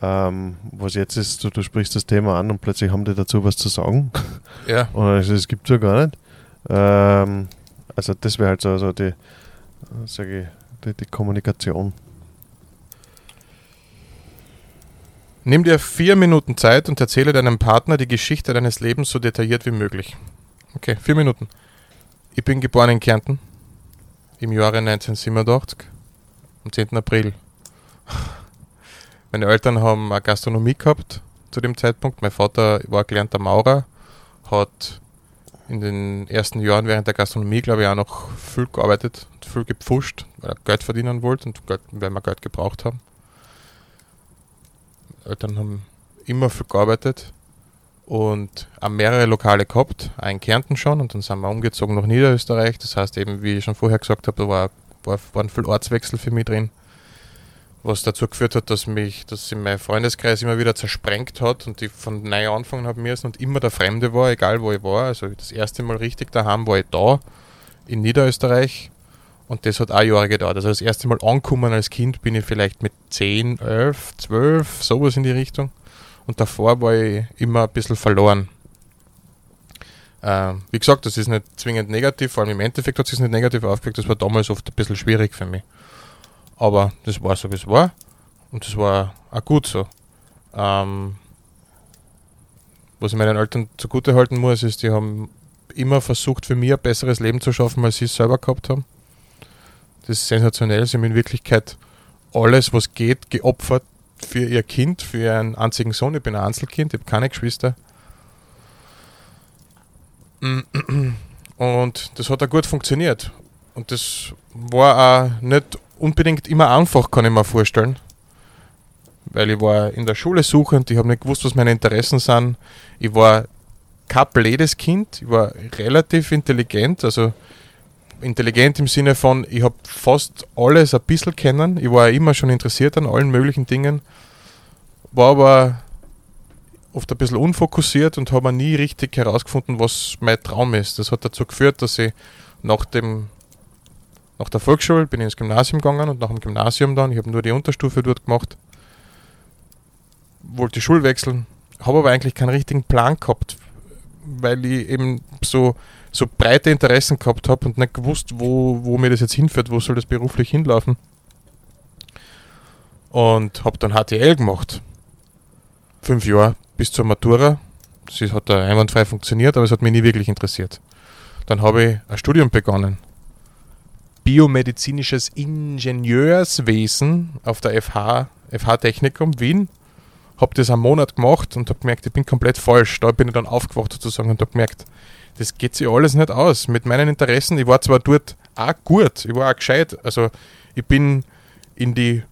Ähm, was jetzt ist, du, du sprichst das Thema an und plötzlich haben die dazu was zu sagen. Ja. [LAUGHS] Und es, das gibt es ja gar nicht. Ähm, also das wäre halt so, so die, sage ich, die, die Kommunikation. Nimm dir vier Minuten Zeit und erzähle deinem Partner die Geschichte deines Lebens so detailliert wie möglich. Okay, vier Minuten. Ich bin geboren in Kärnten im Jahre 1987, am 10. April. Meine Eltern haben eine Gastronomie gehabt zu dem Zeitpunkt. Mein Vater war gelernter Maurer, hat in den ersten Jahren während der Gastronomie, glaube ich, auch noch viel gearbeitet und viel gepfuscht, weil er Geld verdienen wollte und Geld, weil wir Geld gebraucht haben. Eltern haben immer viel gearbeitet und auch mehrere Lokale gehabt, auch in Kärnten schon und dann sind wir umgezogen nach Niederösterreich. Das heißt eben, wie ich schon vorher gesagt habe, da war, war, waren viel Ortswechsel für mich drin, was dazu geführt hat, dass mich, dass sich mein Freundeskreis immer wieder zersprengt hat und ich von neu anfangen habe müssen und immer der Fremde war, egal wo ich war. Also das erste Mal richtig daheim war ich da in Niederösterreich und das hat auch Jahre gedauert. Also das erste Mal angekommen als Kind bin ich vielleicht mit 10, 11, 12, sowas in die Richtung. Und davor war ich immer ein bisschen verloren. Ähm, wie gesagt, das ist nicht zwingend negativ, vor allem im Endeffekt hat es sich nicht negativ aufgewirkt. Das war damals oft ein bisschen schwierig für mich. Aber das war so, wie es war. Und das war auch gut so. Ähm, was ich meinen Eltern zugute halten muss, ist, die haben immer versucht, für mich ein besseres Leben zu schaffen, als sie es selber gehabt haben. Das ist sensationell. Sie haben in Wirklichkeit alles, was geht, geopfert für ihr Kind, für ihren einzigen Sohn. Ich bin ein Einzelkind, ich habe keine Geschwister. Und das hat auch gut funktioniert. Und das war auch nicht unbedingt immer einfach, kann ich mir vorstellen. Weil ich war in der Schule suchend, ich habe nicht gewusst, was meine Interessen sind. Ich war kein blödes Kind, ich war relativ intelligent, also intelligent im Sinne von, ich habe fast alles ein bisschen kennen. Ich war immer schon interessiert an allen möglichen Dingen, war aber oft ein bisschen unfokussiert und habe nie richtig herausgefunden, was mein Traum ist. Das hat dazu geführt, dass ich nach dem nach der Volksschule bin ich ins Gymnasium gegangen und nach dem Gymnasium dann, ich habe nur die Unterstufe dort gemacht, wollte die Schule wechseln, habe aber eigentlich keinen richtigen Plan gehabt, weil ich eben so, so breite Interessen gehabt habe und nicht gewusst, wo, wo mir das jetzt hinführt, wo soll das beruflich hinlaufen. Und habe dann HTL gemacht. Fünf Jahre bis zur Matura. Das hat da einwandfrei funktioniert, aber es hat mich nie wirklich interessiert. Dann habe ich ein Studium begonnen. Biomedizinisches Ingenieurswesen auf der FH, FH Technikum Wien. Habe das einen Monat gemacht und habe gemerkt, ich bin komplett falsch. Da bin ich dann aufgewacht sozusagen und habe gemerkt, das geht sich alles nicht aus. Mit meinen Interessen, ich war zwar dort auch gut, ich war auch gescheit. Also ich bin in die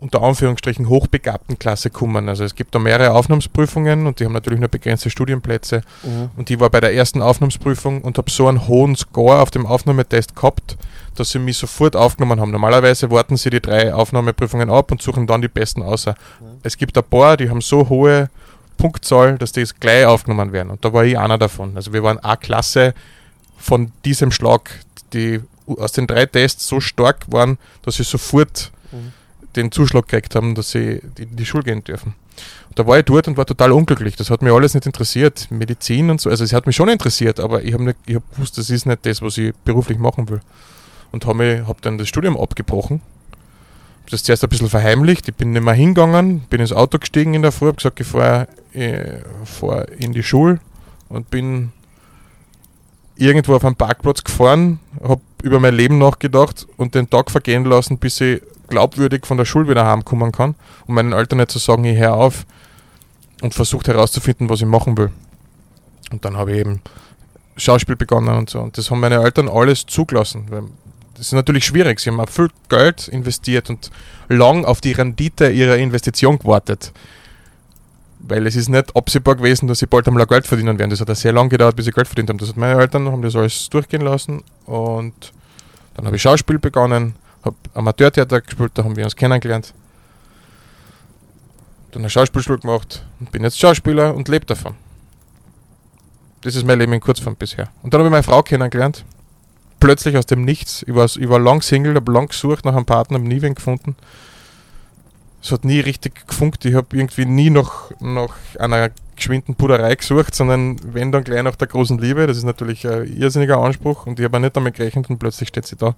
unter Anführungsstrichen hochbegabten Klasse gekommen. Also es gibt da mehrere Aufnahmsprüfungen und die haben natürlich nur begrenzte Studienplätze. Mhm. Und ich war bei der ersten Aufnahmsprüfung und habe so einen hohen Score auf dem Aufnahmetest gehabt, dass sie mich sofort aufgenommen haben. Normalerweise warten sie die drei Aufnahmeprüfungen ab und suchen dann die besten außer. Es gibt ein paar, die haben so hohe Punktzahl, dass die jetzt gleich aufgenommen werden. Und da war ich einer davon. Also wir waren A-Klasse von diesem Schlag, die aus den drei Tests so stark waren, dass sie sofort Mhm. Den Zuschlag gekriegt haben, dass sie in die Schule gehen dürfen. Und da war ich dort und war total unglücklich. Das hat mich alles nicht interessiert. Medizin und so. Also es hat mich schon interessiert, aber ich habe hab gewusst, das ist nicht das, was ich beruflich machen will. Und habe hab dann das Studium abgebrochen. Hab das zuerst ein bisschen verheimlicht. Ich bin nicht mehr hingegangen, bin ins Auto gestiegen in der Früh, habe gesagt, ich fahre äh, fahr in die Schule und bin irgendwo auf einem Parkplatz gefahren, habe über mein Leben nachgedacht und den Tag vergehen lassen, bis ich glaubwürdig von der Schule wieder heimkommen kann, um meinen Eltern nicht zu sagen, ich höre auf und versucht herauszufinden, was ich machen will. Und dann habe ich eben Schauspiel begonnen und so. Und das haben meine Eltern alles zugelassen, weil das ist natürlich schwierig. Sie haben auch viel Geld investiert und lang auf die Rendite ihrer Investition gewartet. Weil es ist nicht absehbar gewesen, dass sie bald einmal Geld verdienen werden. Das hat sehr lange gedauert, bis sie Geld verdient haben. Das hat meine Eltern haben das alles durchgehen lassen und dann habe ich Schauspiel begonnen, habe Amateurtheater gespielt, da haben wir uns kennengelernt. Dann eine Schauspielschule gemacht und bin jetzt Schauspieler und lebe davon. Das ist mein Leben in Kurzform bisher. Und dann habe ich meine Frau kennengelernt. Plötzlich aus dem Nichts. Ich war, ich war lang Single, habe lang gesucht nach einem Partner, habe nie wen gefunden. Es hat nie richtig gefunkt. Ich habe irgendwie nie nach, nach einer geschwinden Puderei gesucht, sondern wenn dann gleich nach der großen Liebe. Das ist natürlich ein irrsinniger Anspruch und ich habe auch nicht damit gerechnet und plötzlich steht sie da.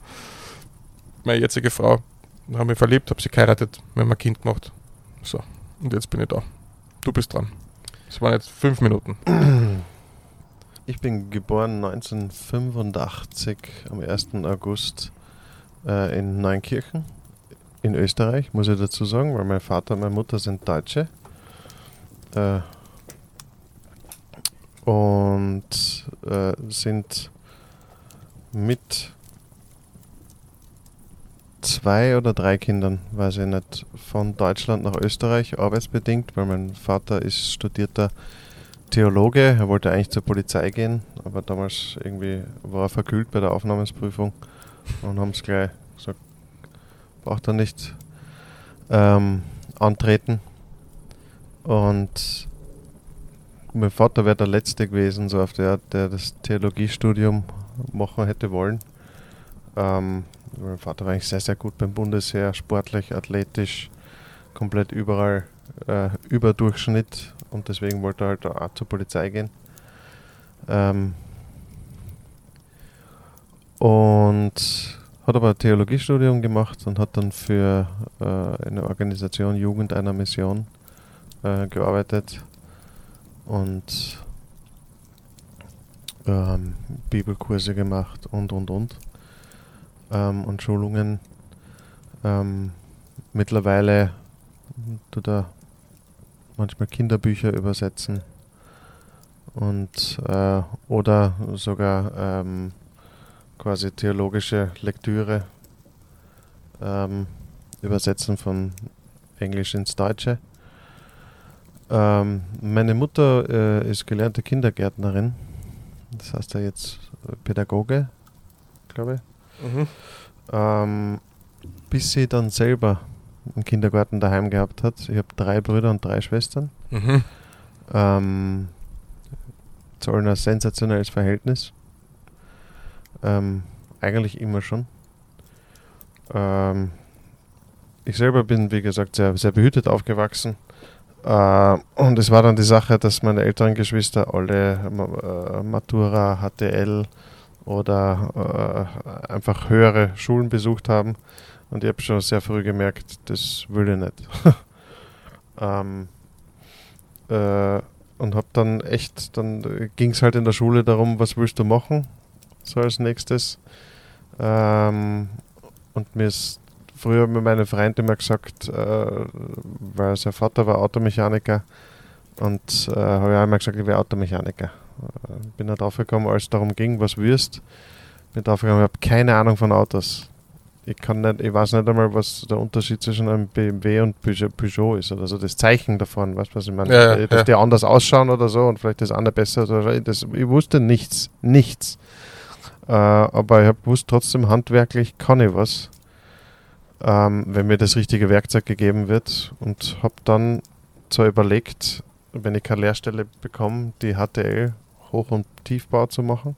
Meine jetzige Frau. Habe mich verliebt, habe sie geheiratet, mir ein Kind gemacht. So, und jetzt bin ich da. Du bist dran. Das waren jetzt fünf Minuten. Ich bin geboren 1985 am 1. August äh, in Neunkirchen in Österreich, muss ich dazu sagen, weil mein Vater und meine Mutter sind Deutsche. Äh, und äh, sind mit zwei oder drei Kindern, weiß ich nicht, von Deutschland nach Österreich, arbeitsbedingt, weil mein Vater ist studierter Theologe, er wollte eigentlich zur Polizei gehen, aber damals irgendwie war er verkühlt bei der Aufnahmesprüfung und haben es gleich gesagt, braucht er nicht ähm, antreten. Und mein Vater wäre der Letzte gewesen, so auf der, der das Theologiestudium machen hätte wollen. Ähm, mein Vater war eigentlich sehr, sehr gut beim Bundesheer, sportlich, athletisch, komplett überall äh, über Durchschnitt und deswegen wollte er halt auch zur Polizei gehen. Ähm, und hat aber ein Theologiestudium gemacht und hat dann für äh, eine Organisation Jugend einer Mission äh, gearbeitet. Und ähm, Bibelkurse gemacht und und und ähm, und Schulungen. Ähm, mittlerweile tut er manchmal Kinderbücher übersetzen und äh, oder sogar ähm, quasi theologische Lektüre ähm, übersetzen von Englisch ins Deutsche. Ähm, meine Mutter äh, ist gelernte Kindergärtnerin, das heißt ja jetzt Pädagoge, glaube ich. Mhm. Ähm, bis sie dann selber einen Kindergarten daheim gehabt hat. Ich habe drei Brüder und drei Schwestern. Mhm. Ähm, zahlen ein sensationelles Verhältnis. Ähm, eigentlich immer schon. Ähm, ich selber bin, wie gesagt, sehr, sehr behütet aufgewachsen. Äh, und es war dann die Sache, dass meine älteren Geschwister alle äh, Matura, HTL oder äh, einfach höhere Schulen besucht haben. Und ich habe schon sehr früh gemerkt, das will ich nicht. [LAUGHS] ähm, äh, und habe dann echt, dann ging es halt in der Schule darum, was willst du machen, so als nächstes. Ähm, und mir ist früher mit meinem Freund immer gesagt, äh, weil sein Vater war Automechaniker und äh, habe ich auch immer gesagt, ich wäre Automechaniker. Äh, bin da drauf gekommen, als es darum ging, was wirst. Bin drauf gekommen, ich habe keine Ahnung von Autos ich kann nicht, ich weiß nicht einmal, was der Unterschied zwischen einem BMW und Peugeot ist. Also das Zeichen davon, weißt du, was ich meine? Ja, Dass ja. die anders ausschauen oder so und vielleicht das andere besser. Oder das, ich wusste nichts, nichts. Äh, aber ich habe gewusst, trotzdem handwerklich kann ich was, ähm, wenn mir das richtige Werkzeug gegeben wird. Und habe dann so überlegt, wenn ich keine Lehrstelle bekomme, die HTL Hoch- und Tiefbau zu machen.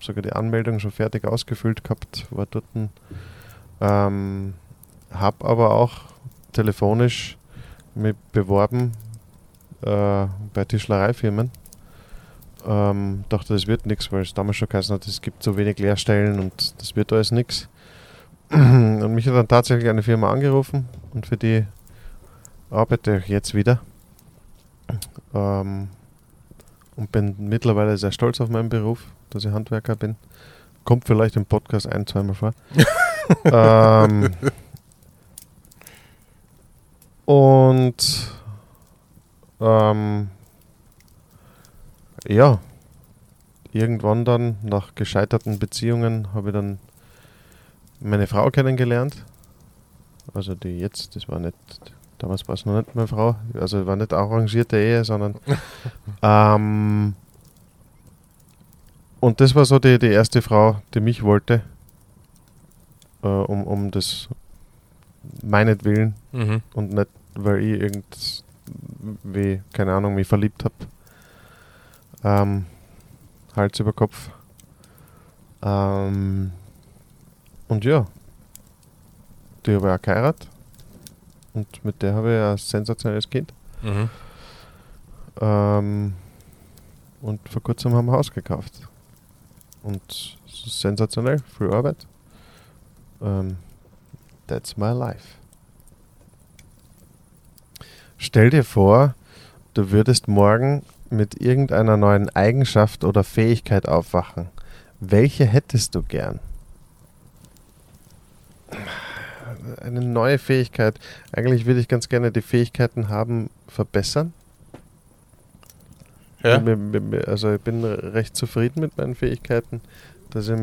Sogar die Anmeldung schon fertig ausgefüllt gehabt, war dort ähm, habe aber auch telefonisch mich beworben äh, bei Tischlereifirmen. Ähm, dachte, das wird nichts, weil es damals schon geheißen hat, es gibt so wenig Lehrstellen und das wird alles nichts. [CLEARS THROAT] Und mich hat dann tatsächlich eine Firma angerufen und für die arbeite ich jetzt wieder. Ähm, und bin mittlerweile sehr stolz auf meinen Beruf, dass ich Handwerker bin. Kommt vielleicht im Podcast ein, zweimal vor. [LAUGHS] ähm, und ähm, ja, irgendwann dann nach gescheiterten Beziehungen habe ich dann meine Frau kennengelernt. Also die jetzt, das war nicht, damals war es noch nicht meine Frau, also war nicht arrangierte Ehe, sondern [LAUGHS] ähm, und das war so die, die erste Frau, die mich wollte, äh, um, um das meinetwillen Mhm. und nicht, weil ich irgend, wie, keine Ahnung, mich verliebt habe. Ähm, Hals über Kopf. Ähm, und ja, die habe ich auch geheiratet. Und mit der habe ich ein sensationelles Kind. Mhm. Ähm, und vor kurzem haben wir ein Haus gekauft. Und es ist sensationell, viel Arbeit. Ähm, that's my life. Stell dir vor, du würdest morgen mit irgendeiner neuen Eigenschaft oder Fähigkeit aufwachen. Welche hättest du gern? Eine neue Fähigkeit. Eigentlich würde ich ganz gerne die Fähigkeiten haben, verbessern. Ja. Mir- mir- mir- Also ich bin recht zufrieden mit meinen Fähigkeiten, dass ich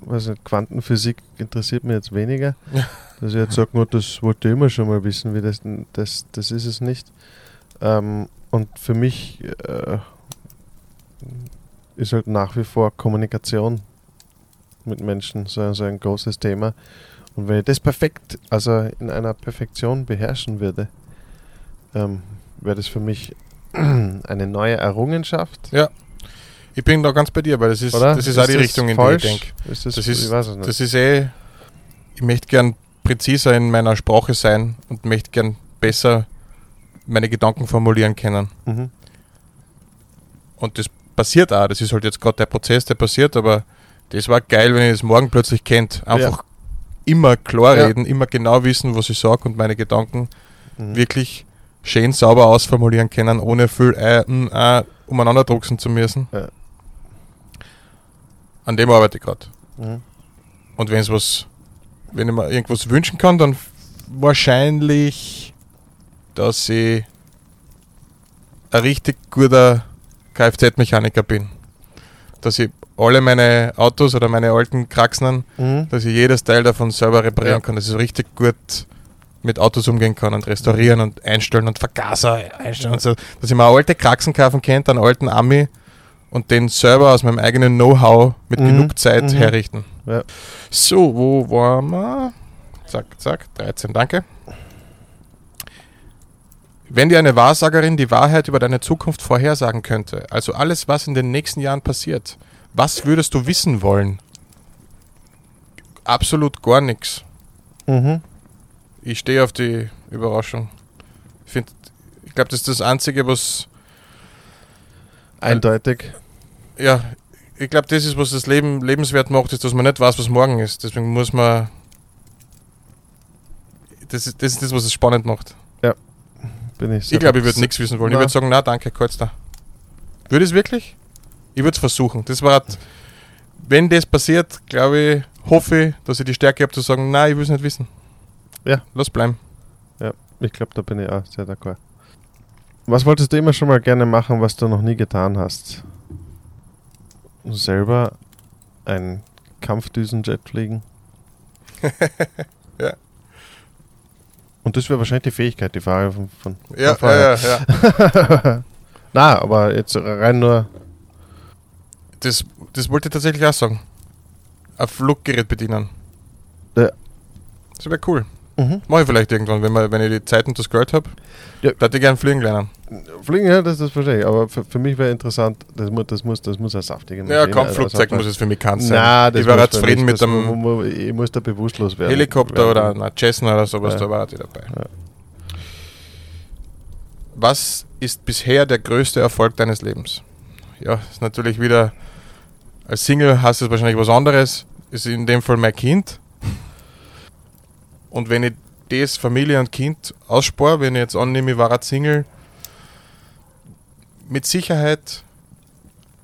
weiß nicht, Quantenphysik interessiert mich jetzt weniger. Ja. [LAUGHS] Dass ich jetzt sage, nur das wollte ich immer schon mal wissen, wie das, das, das ist es nicht. Ähm, und für mich äh, ist halt nach wie vor Kommunikation mit Menschen so, so ein großes Thema. Und wenn ich das perfekt, also in einer Perfektion beherrschen würde, ähm, wäre das für mich [CLEARS THROAT] eine neue Errungenschaft. Ich bin da ganz bei dir, weil das ist, Oder? das ist, auch die Richtung, in falsch? die ich denke. Ist das, Das ist-. Das ist eh, ich möchte gern präziser in meiner Sprache sein und möchte gern besser meine Gedanken formulieren können. mhm. Und das passiert auch. Das ist halt jetzt gerade der Prozess, der passiert, aber das war geil, wenn ich das morgen plötzlich kennt. Einfach immer klar Ja. reden, immer genau wissen, was ich sage und meine Gedanken Mhm. wirklich schön sauber ausformulieren können, ohne viel äh, äh, umeinander drucksen zu müssen. Ja. An dem arbeite ich gerade. Mhm. Und wenn es was, wenn ich mir irgendwas wünschen kann, dann wahrscheinlich, dass ich ein richtig guter Kfz-Mechaniker bin. Dass ich alle meine Autos oder meine alten Kraxnern, Mhm. dass ich jedes Teil davon selber reparieren Ja. kann, dass ich so richtig gut mit Autos umgehen kann und restaurieren und einstellen und Vergaser einstellen und so. Dass ich mir eine alte Kraxen kaufen könnte, einen alten Ami und den selber aus meinem eigenen Know-how mit Mhm. genug Zeit Mhm. herrichten. Ja. So, wo waren wir? Zack, zack, 13, danke. Wenn dir eine Wahrsagerin die Wahrheit über deine Zukunft vorhersagen könnte, also alles, was in den nächsten Jahren passiert, was würdest du wissen wollen? Absolut gar nichts. Mhm. Ich stehe auf die Überraschung. Ich ich glaube, das ist das Einzige, was, Eindeutig. ja, ich glaube, das ist, was das Leben lebenswert macht, ist, dass man nicht weiß, was morgen ist. Deswegen muss man, das ist das, ist das was es spannend macht. Bin ich Ich glaube, ich würde nichts wissen wollen. Ich Na. würde sagen, na danke, kurz da. Würde es wirklich? Ich würde es versuchen. Das war, wenn das passiert, glaube ich, hoffe ich, dass ich die Stärke habe zu sagen, nein, ich will es nicht wissen. Ja. Lass bleiben. Ich glaube, da bin ich auch sehr d'accord. Was wolltest du immer schon mal gerne machen, was du noch nie getan hast? Selber ein Kampfdüsenjet fliegen? [LAUGHS] Ja. Und das wäre wahrscheinlich die Fähigkeit, die Frage von, von, Ja, von ja, ja, ja. [LAUGHS] Na, aber jetzt rein nur. Das, das wollte ich tatsächlich auch sagen. Ein Fluggerät bedienen. Ja. Das wäre cool. Mhm. Mache ich vielleicht irgendwann, wenn, man, wenn ich die Zeit und das Geld habe. Ja. Da hätte ich gerne fliegen lernen. Fliegen, ja, das, das verstehe ich. Aber für, für mich wäre interessant, das muss, das muss, das muss eine saftige Ja, Maschine- Kampfflugzeug also- muss es für mich keins sein. Na, das ich man zufrieden mit dem mu- mu- Ich muss da bewusstlos werden. Helikopter werden. oder einer Cessna oder sowas, Ja. da war ich dabei. Ja. Was ist bisher der größte Erfolg deines Lebens? Ja, ist natürlich wieder, als Single hast du wahrscheinlich was anderes. Ist in dem Fall mein Kind. Und wenn ich das Familie und Kind ausspare, wenn ich jetzt annehme, ich war ein Single, mit Sicherheit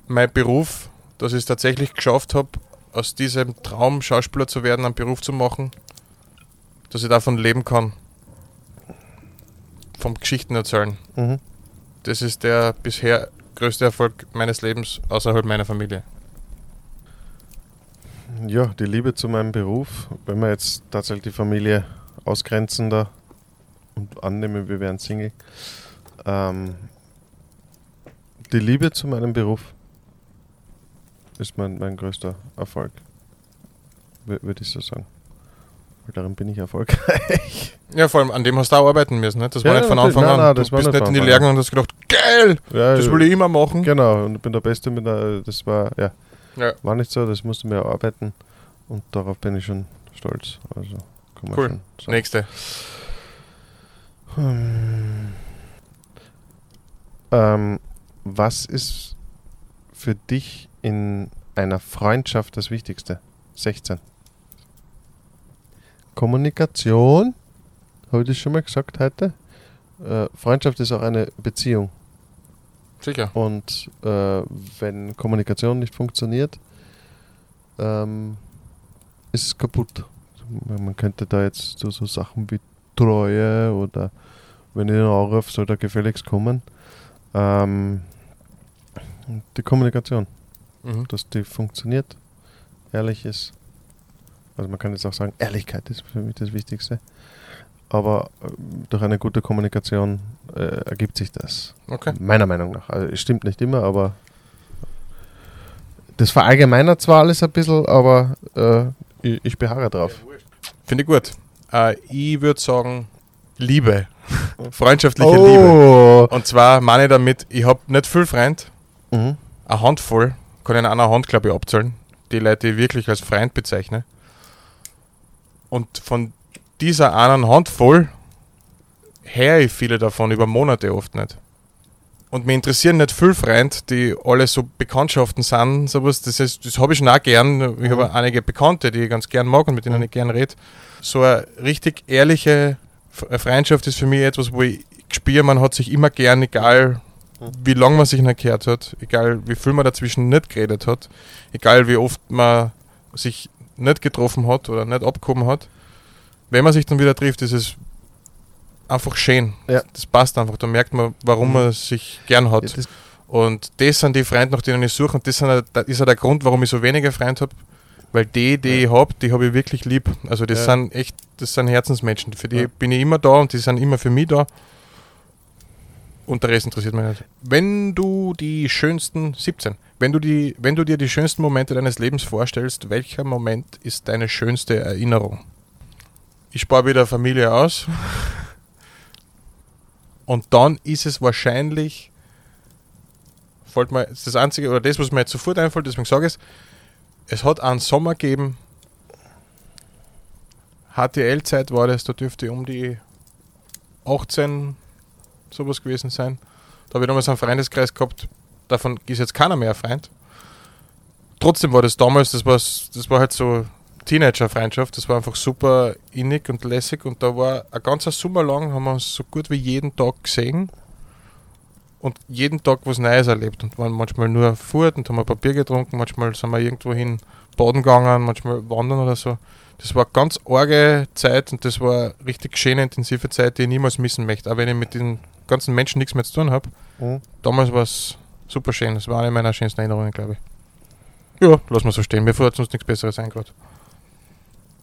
mein Beruf, dass ich es tatsächlich geschafft habe, aus diesem Traum Schauspieler zu werden, einen Beruf zu machen, dass ich davon leben kann. Vom Geschichten erzählen. Mhm. Das ist der bisher größte Erfolg meines Lebens außerhalb meiner Familie. Ja, die Liebe zu meinem Beruf, wenn wir jetzt tatsächlich die Familie ausgrenzen da und annehmen, wir wären Single. Ähm, die Liebe zu meinem Beruf ist mein, mein größter Erfolg, würde ich so sagen. Weil darin bin ich erfolgreich. [LAUGHS] Ja, vor allem an dem hast du auch arbeiten müssen. Ne? Das war Ja, nicht von. Anfang Nein, an. nein, du das bist nicht in die Lehre und hast gedacht, geil, Ja, das will ich immer machen. Genau, und ich bin der Beste mit der, das war, ja, Ja. war nicht so, das musste mir erarbeiten und darauf bin ich schon stolz. Also Cool. Nächste. Hm. Ähm, was ist für dich in einer Freundschaft das Wichtigste? 16. Kommunikation, habe ich das schon mal gesagt heute? Äh, Freundschaft ist auch eine Beziehung. Sicher. Und äh, wenn Kommunikation nicht funktioniert, ähm, ist es kaputt. Man könnte da jetzt so, so Sachen wie Treue oder wenn ich ihn anrufe, soll er gefälligst kommen. Ähm, die Kommunikation, Mhm. dass die funktioniert, ehrlich ist. Also man kann jetzt auch sagen, Ehrlichkeit ist für mich das Wichtigste. Aber äh, durch eine gute Kommunikation äh, ergibt sich das. Okay. Meiner Meinung nach. Also, es stimmt nicht immer, aber das verallgemeinert zwar alles ein bisschen, aber äh, ich, ich beharre drauf. Finde ich gut. Äh, ich würde sagen, Liebe. [LAUGHS] Freundschaftliche Liebe. Oh! Und zwar meine ich damit, ich habe nicht viel Freund, Mhm. eine Handvoll, kann ich in einer Hand, glaube ich, abzählen, die Leute, die ich wirklich als Freund bezeichne. Und von dieser einen Handvoll höre ich viele davon über Monate oft nicht. Und mich interessieren nicht viele Freunde, die alle so Bekanntschaften sind, sowas, das, ist- das habe ich schon auch gern. Ich habe einige Bekannte, die ich ganz gern mag und mit denen ich gern rede. So eine richtig ehrliche F- Freundschaft ist für mich etwas, wo ich spüre, man hat sich immer gern, egal wie lange man sich nicht gehört hat, egal wie viel man dazwischen nicht geredet hat, egal wie oft man sich nicht getroffen hat oder nicht abgehoben hat. Wenn man sich dann wieder trifft, ist es einfach schön. Ja. Das passt einfach. Da merkt man, warum Mhm. man sich gern hat. Ja, das- Und das sind die Freunde, nach denen ich suche. Und das, ist auch der Grund, warum ich so wenige Freunde habe. Weil die, die Ja. ich habe, die habe ich wirklich lieb. Also das Ja. sind echt, das sind Herzensmenschen. Für die Ja. bin ich immer da und die sind immer für mich da. Und der Rest interessiert mich nicht. Wenn du die schönsten, 17, wenn du, die, wenn du dir die schönsten Momente deines Lebens vorstellst, welcher Moment ist deine schönste Erinnerung? Ich spare wieder Familie aus. Und dann ist es wahrscheinlich, fällt mir das, Einzige, oder das, was mir jetzt sofort einfällt, deswegen sage ich es, es hat einen Sommer gegeben, HTL-Zeit war das, da dürfte um die 18 sowas gewesen sein. Da habe ich damals einen Freundeskreis gehabt, davon ist jetzt keiner mehr Freund. Trotzdem war das damals, das war, das war halt so Teenager-Freundschaft, das war einfach super innig und lässig und da war ein ganzer Sommer lang, haben wir uns so gut wie jeden Tag gesehen und jeden Tag was Neues erlebt und waren manchmal nur fort und haben ein paar Bier getrunken, manchmal sind wir irgendwo hin baden gegangen, manchmal wandern oder so. Das war ganz arge Zeit und das war richtig schöne, intensive Zeit, die ich niemals missen möchte, auch wenn ich mit den ganzen Menschen nichts mehr zu tun habe. Mhm. Damals war es super schön, das war eine meiner schönsten Erinnerungen, glaube ich. Ja, lass mal so stehen, mir fällt sonst nichts Besseres ein gerade.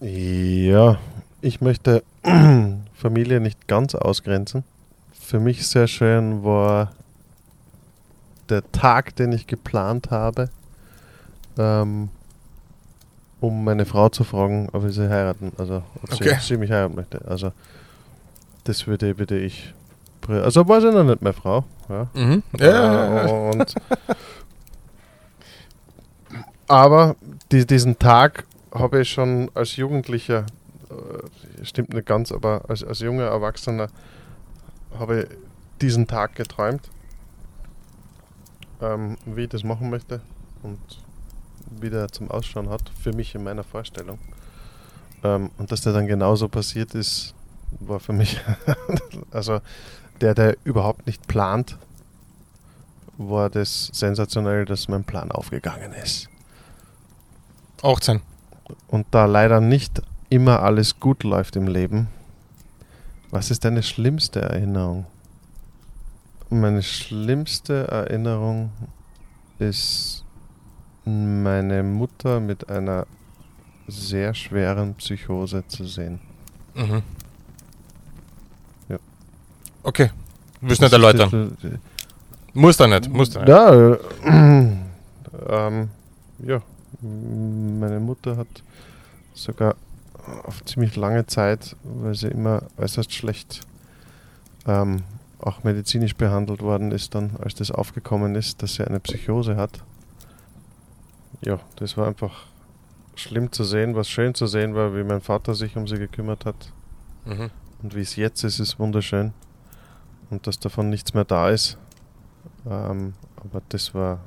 Ja, ich möchte [CLEARS THROAT] Familie nicht ganz ausgrenzen. Für mich sehr schön war der Tag, den ich geplant habe, ähm, um meine Frau zu fragen, ob ich sie heiraten, also ob Okay. sie, sie mich heiraten möchte. Also das würde, würde ich. Also war sie noch nicht meine Frau. Ja. Mhm. Ja, ja, ja. Und [LAUGHS] aber die, diesen Tag habe ich schon als Jugendlicher, äh, stimmt nicht ganz, aber als, als junger Erwachsener habe ich diesen Tag geträumt, ähm, wie ich das machen möchte und wie der zum Ausschauen hat, für mich in meiner Vorstellung. Ähm, und dass der dann genauso passiert ist, war für mich, [LAUGHS] also der, der überhaupt nicht plant, war das sensationell, dass mein Plan aufgegangen ist. 18. Und da leider nicht immer alles gut läuft im Leben, was ist deine schlimmste Erinnerung? Meine schlimmste Erinnerung ist meine Mutter mit einer sehr schweren Psychose zu sehen. Mhm. Ja. Okay. Willst nicht erläutern. Muss da nicht. Muss da nicht. Ja, äh, [CLEARS THROAT] ähm, ja, meine Mutter hat sogar auf ziemlich lange Zeit, weil sie immer äußerst schlecht ähm, auch medizinisch behandelt worden ist, dann als das aufgekommen ist, dass sie eine Psychose hat. Ja, das war einfach schlimm zu sehen, was schön zu sehen war, wie mein Vater sich um sie gekümmert hat. Mhm. Und wie es jetzt ist, ist wunderschön. Und dass davon nichts mehr da ist. Ähm, aber das war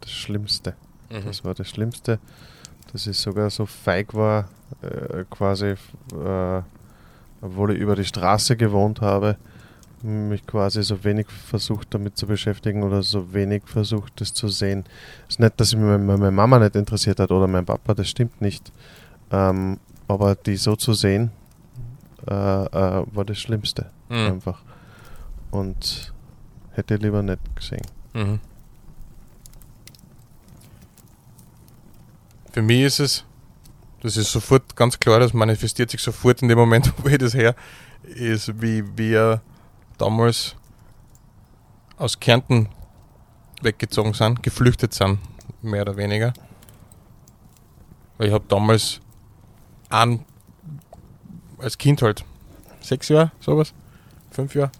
das Schlimmste. Mhm. Das war das Schlimmste. Dass ich sogar so feig war, äh, quasi, äh, obwohl ich über die Straße gewohnt habe, mich quasi so wenig versucht damit zu beschäftigen oder so wenig versucht, das zu sehen. Es ist nicht, dass mich meine, Mama nicht interessiert hat oder mein Papa, das stimmt nicht. Ähm, aber die so zu sehen, äh, äh, war das Schlimmste Mhm. einfach. Und hätte ich lieber nicht gesehen. Mhm. Für mich ist es, das ist sofort ganz klar, das manifestiert sich sofort in dem Moment, [LAUGHS] wo ich das her, ist, wie wir damals aus Kärnten weggezogen sind, geflüchtet sind, mehr oder weniger. Weil ich habe damals an, als Kind halt, sechs Jahre, sowas, fünf Jahre,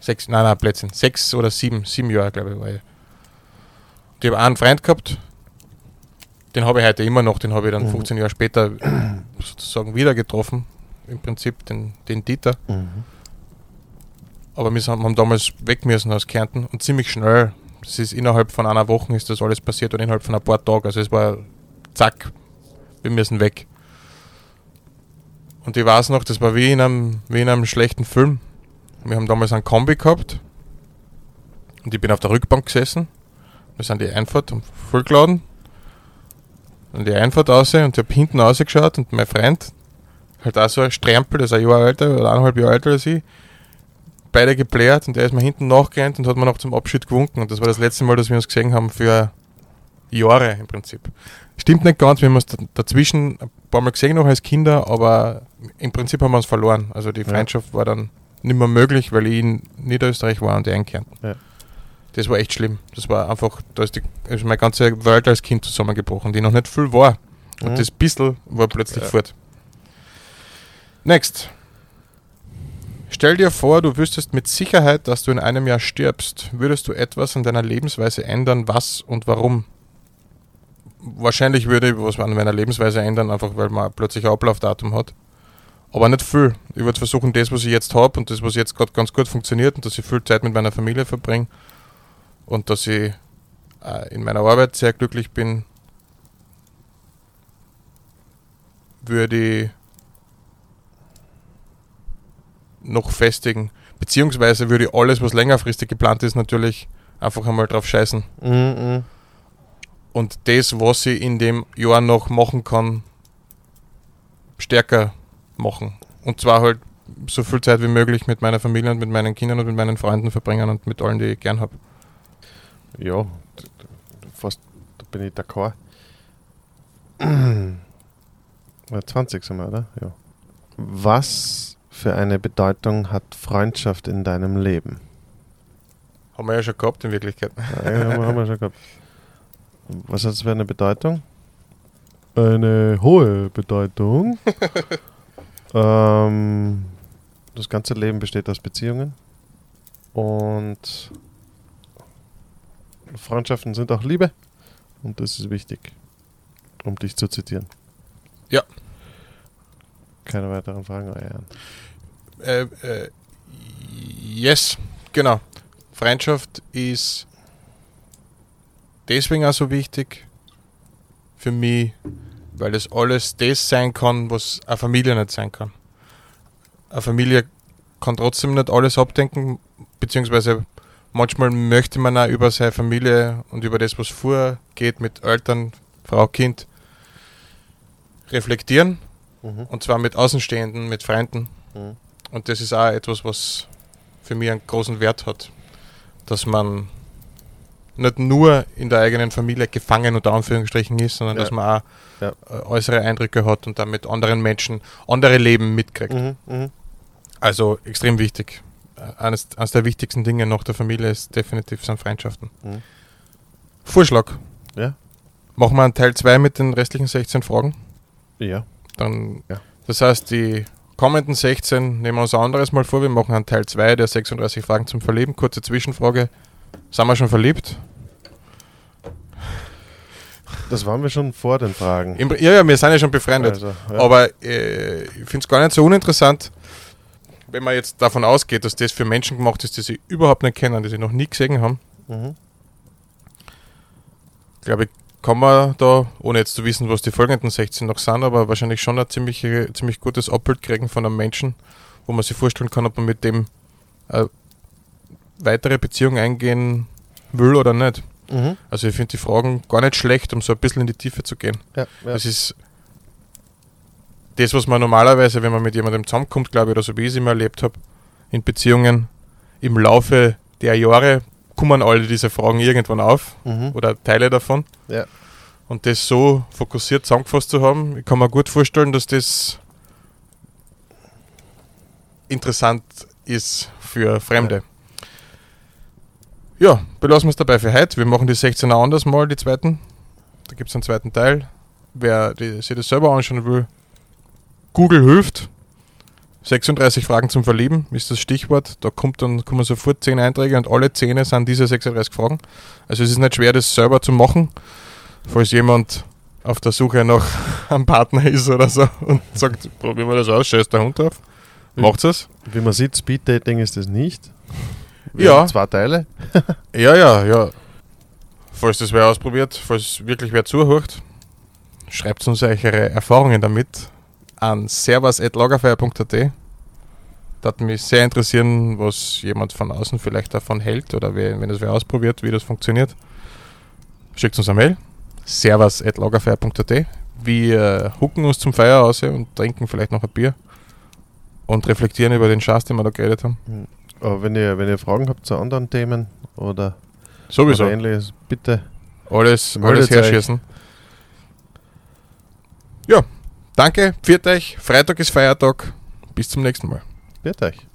sechs, nein, nein, Plätzchen, sechs oder sieben, sieben Jahre, glaube ich, war ich. Ich habe einen Freund gehabt, den habe ich heute immer noch, den habe ich dann Mhm. 15 Jahre später sozusagen wieder getroffen, im Prinzip den, den Dieter. Aber wir haben damals weg müssen aus Kärnten und ziemlich schnell. Das ist innerhalb von einer Woche ist das alles passiert und innerhalb von ein paar Tagen. Also es war zack, wir müssen weg. Und ich weiß noch, das war wie in einem, wie in einem schlechten Film. Wir haben damals einen Kombi gehabt und ich bin auf der Rückbank gesessen. Wir sind die Einfahrt vollgeladen. Und die Einfahrt raus und ich habe hinten rausgeschaut und mein Freund, halt auch so ein Strempel, der ist ein Jahr älter oder eineinhalb Jahre älter als ich, beide geplärt und der ist mir hinten nachgerannt und hat mir noch zum Abschied gewunken. Und das war das letzte Mal, dass wir uns gesehen haben für Jahre im Prinzip. Stimmt nicht ganz, wir haben uns dazwischen ein paar Mal gesehen noch als Kinder, aber im Prinzip haben wir uns verloren. Also die Ja. Freundschaft war dann nicht mehr möglich, weil ich in Niederösterreich war und er in Kärnten. Ja. Das war echt schlimm. Das war einfach, da ist, die, ist meine ganze Welt als Kind zusammengebrochen, die noch nicht viel war. Und Mhm. das bisschen war plötzlich Ja. fort. Next. Stell dir vor, du wüsstest mit Sicherheit, dass du in einem Jahr stirbst. Würdest du etwas an deiner Lebensweise ändern? Was und warum? Wahrscheinlich würde ich was an meiner Lebensweise ändern, einfach weil man plötzlich ein Ablaufdatum hat. Aber nicht viel. Ich würde versuchen, das, was ich jetzt habe und das, was jetzt gerade ganz gut funktioniert und dass ich viel Zeit mit meiner Familie verbringe und dass ich äh, in meiner Arbeit sehr glücklich bin, würde ich noch festigen. Beziehungsweise würde ich alles, was längerfristig geplant ist, natürlich einfach einmal drauf scheißen. Mhm. Und das, was ich in dem Jahr noch machen kann, stärker machen. Und zwar halt so viel Zeit wie möglich mit meiner Familie und mit meinen Kindern und mit meinen Freunden verbringen und mit allen, die ich gern habe. Ja, fast, da bin ich d'accord. [CLEARS THROAT] Ja, 20 sind wir, oder? Ja. Was für eine Bedeutung hat Freundschaft in deinem Leben? Haben wir ja schon gehabt in Wirklichkeit. Ja, haben, wir, haben wir schon gehabt. Was hat es für eine Bedeutung? Eine hohe Bedeutung. [LAUGHS] ähm, das ganze Leben besteht aus Beziehungen. Und Freundschaften sind auch Liebe. Und das ist wichtig, um dich zu zitieren. Ja. Keine weiteren Fragen, euer. Äh, äh, yes, genau. Freundschaft ist deswegen auch so wichtig für mich, weil es alles das sein kann, was eine Familie nicht sein kann. Eine Familie kann trotzdem nicht alles abdenken, beziehungsweise manchmal möchte man auch über seine Familie und über das, was vorgeht mit Eltern, Frau, Kind, reflektieren. Mhm. Und zwar mit Außenstehenden, mit Freunden. Mhm. Und das ist auch etwas, was für mich einen großen Wert hat. Dass man nicht nur in der eigenen Familie gefangen unter Anführungsstrichen ist, sondern Ja. dass man auch Ja. äh, äußere Eindrücke hat und damit anderen Menschen andere Leben mitkriegt. Mhm, mhm. Also extrem wichtig. Eines, eines der wichtigsten Dinge nach der Familie ist definitiv sind Freundschaften. Mhm. Vorschlag. Ja. Machen wir einen Teil 2 mit den restlichen 16 Fragen. Ja. Dann, Ja. Das heißt, die kommenden 16 nehmen wir uns ein anderes Mal vor. Wir machen einen Teil 2 der 36 Fragen zum Verleben. Kurze Zwischenfrage. Sind wir schon verliebt? Das waren wir schon vor den Fragen. Im, ja, ja, wir sind ja schon befreundet. Also, ja. Aber äh, ich finde es gar nicht so uninteressant, wenn man jetzt davon ausgeht, dass das für Menschen gemacht ist, die sie überhaupt nicht kennen, die sie noch nie gesehen haben. Mhm. glaube ich, kann man da, ohne jetzt zu wissen, was die folgenden 16 noch sind, aber wahrscheinlich schon ein ziemlich, ziemlich gutes Abbild kriegen von einem Menschen, wo man sich vorstellen kann, ob man mit dem eine weitere Beziehung eingehen will oder nicht. Mhm. Also ich finde die Fragen gar nicht schlecht, um so ein bisschen in die Tiefe zu gehen. Ja, ja. Das ist das, was man normalerweise, wenn man mit jemandem zusammenkommt, glaube ich, oder so wie ich es immer erlebt habe, in Beziehungen im Laufe der Jahre kommen alle diese Fragen irgendwann auf Mhm. oder Teile davon. Ja. Und das so fokussiert zusammengefasst zu haben, ich kann mir gut vorstellen, dass das interessant ist für Fremde. Ja, belassen wir es dabei für heute. Wir machen die 16er anders mal, die zweiten. Da gibt es einen zweiten Teil. Wer die, sich das selber anschauen will, Google hilft. 36 Fragen zum Verlieben ist das Stichwort. Da kommt dann, kommen sofort 10 Einträge und alle 10 sind diese 36 Fragen. Also es ist nicht schwer, das selber zu machen. Falls jemand auf der Suche nach [LAUGHS] einem Partner ist oder so und sagt, probieren wir das aus, scheiß der Hund drauf. Macht's es? Wie man sieht, Speed Dating ist das nicht. Ja. haben Zwei Teile. [LAUGHS] Ja, ja, ja. Falls das wer ausprobiert, falls wirklich wer zuhört, schreibt uns eure Erfahrungen damit an servus.lagerfeuer.at. Das mich sehr interessieren, was jemand von außen vielleicht davon hält oder wer, wenn es wer ausprobiert, wie das funktioniert. Schickt uns eine Mail. servus.lagerfeuer.at. Wir hucken uns zum Feier aus und trinken vielleicht noch ein Bier und reflektieren über den Schatz, den wir da geredet haben. Aber wenn ihr, wenn ihr Fragen habt zu anderen Themen oder, Sowieso. oder ähnliches, bitte. Alles, alles herschießen. Ja, danke, pfiat euch. Freitag ist Feiertag. Bis zum nächsten Mal. Bitte euch.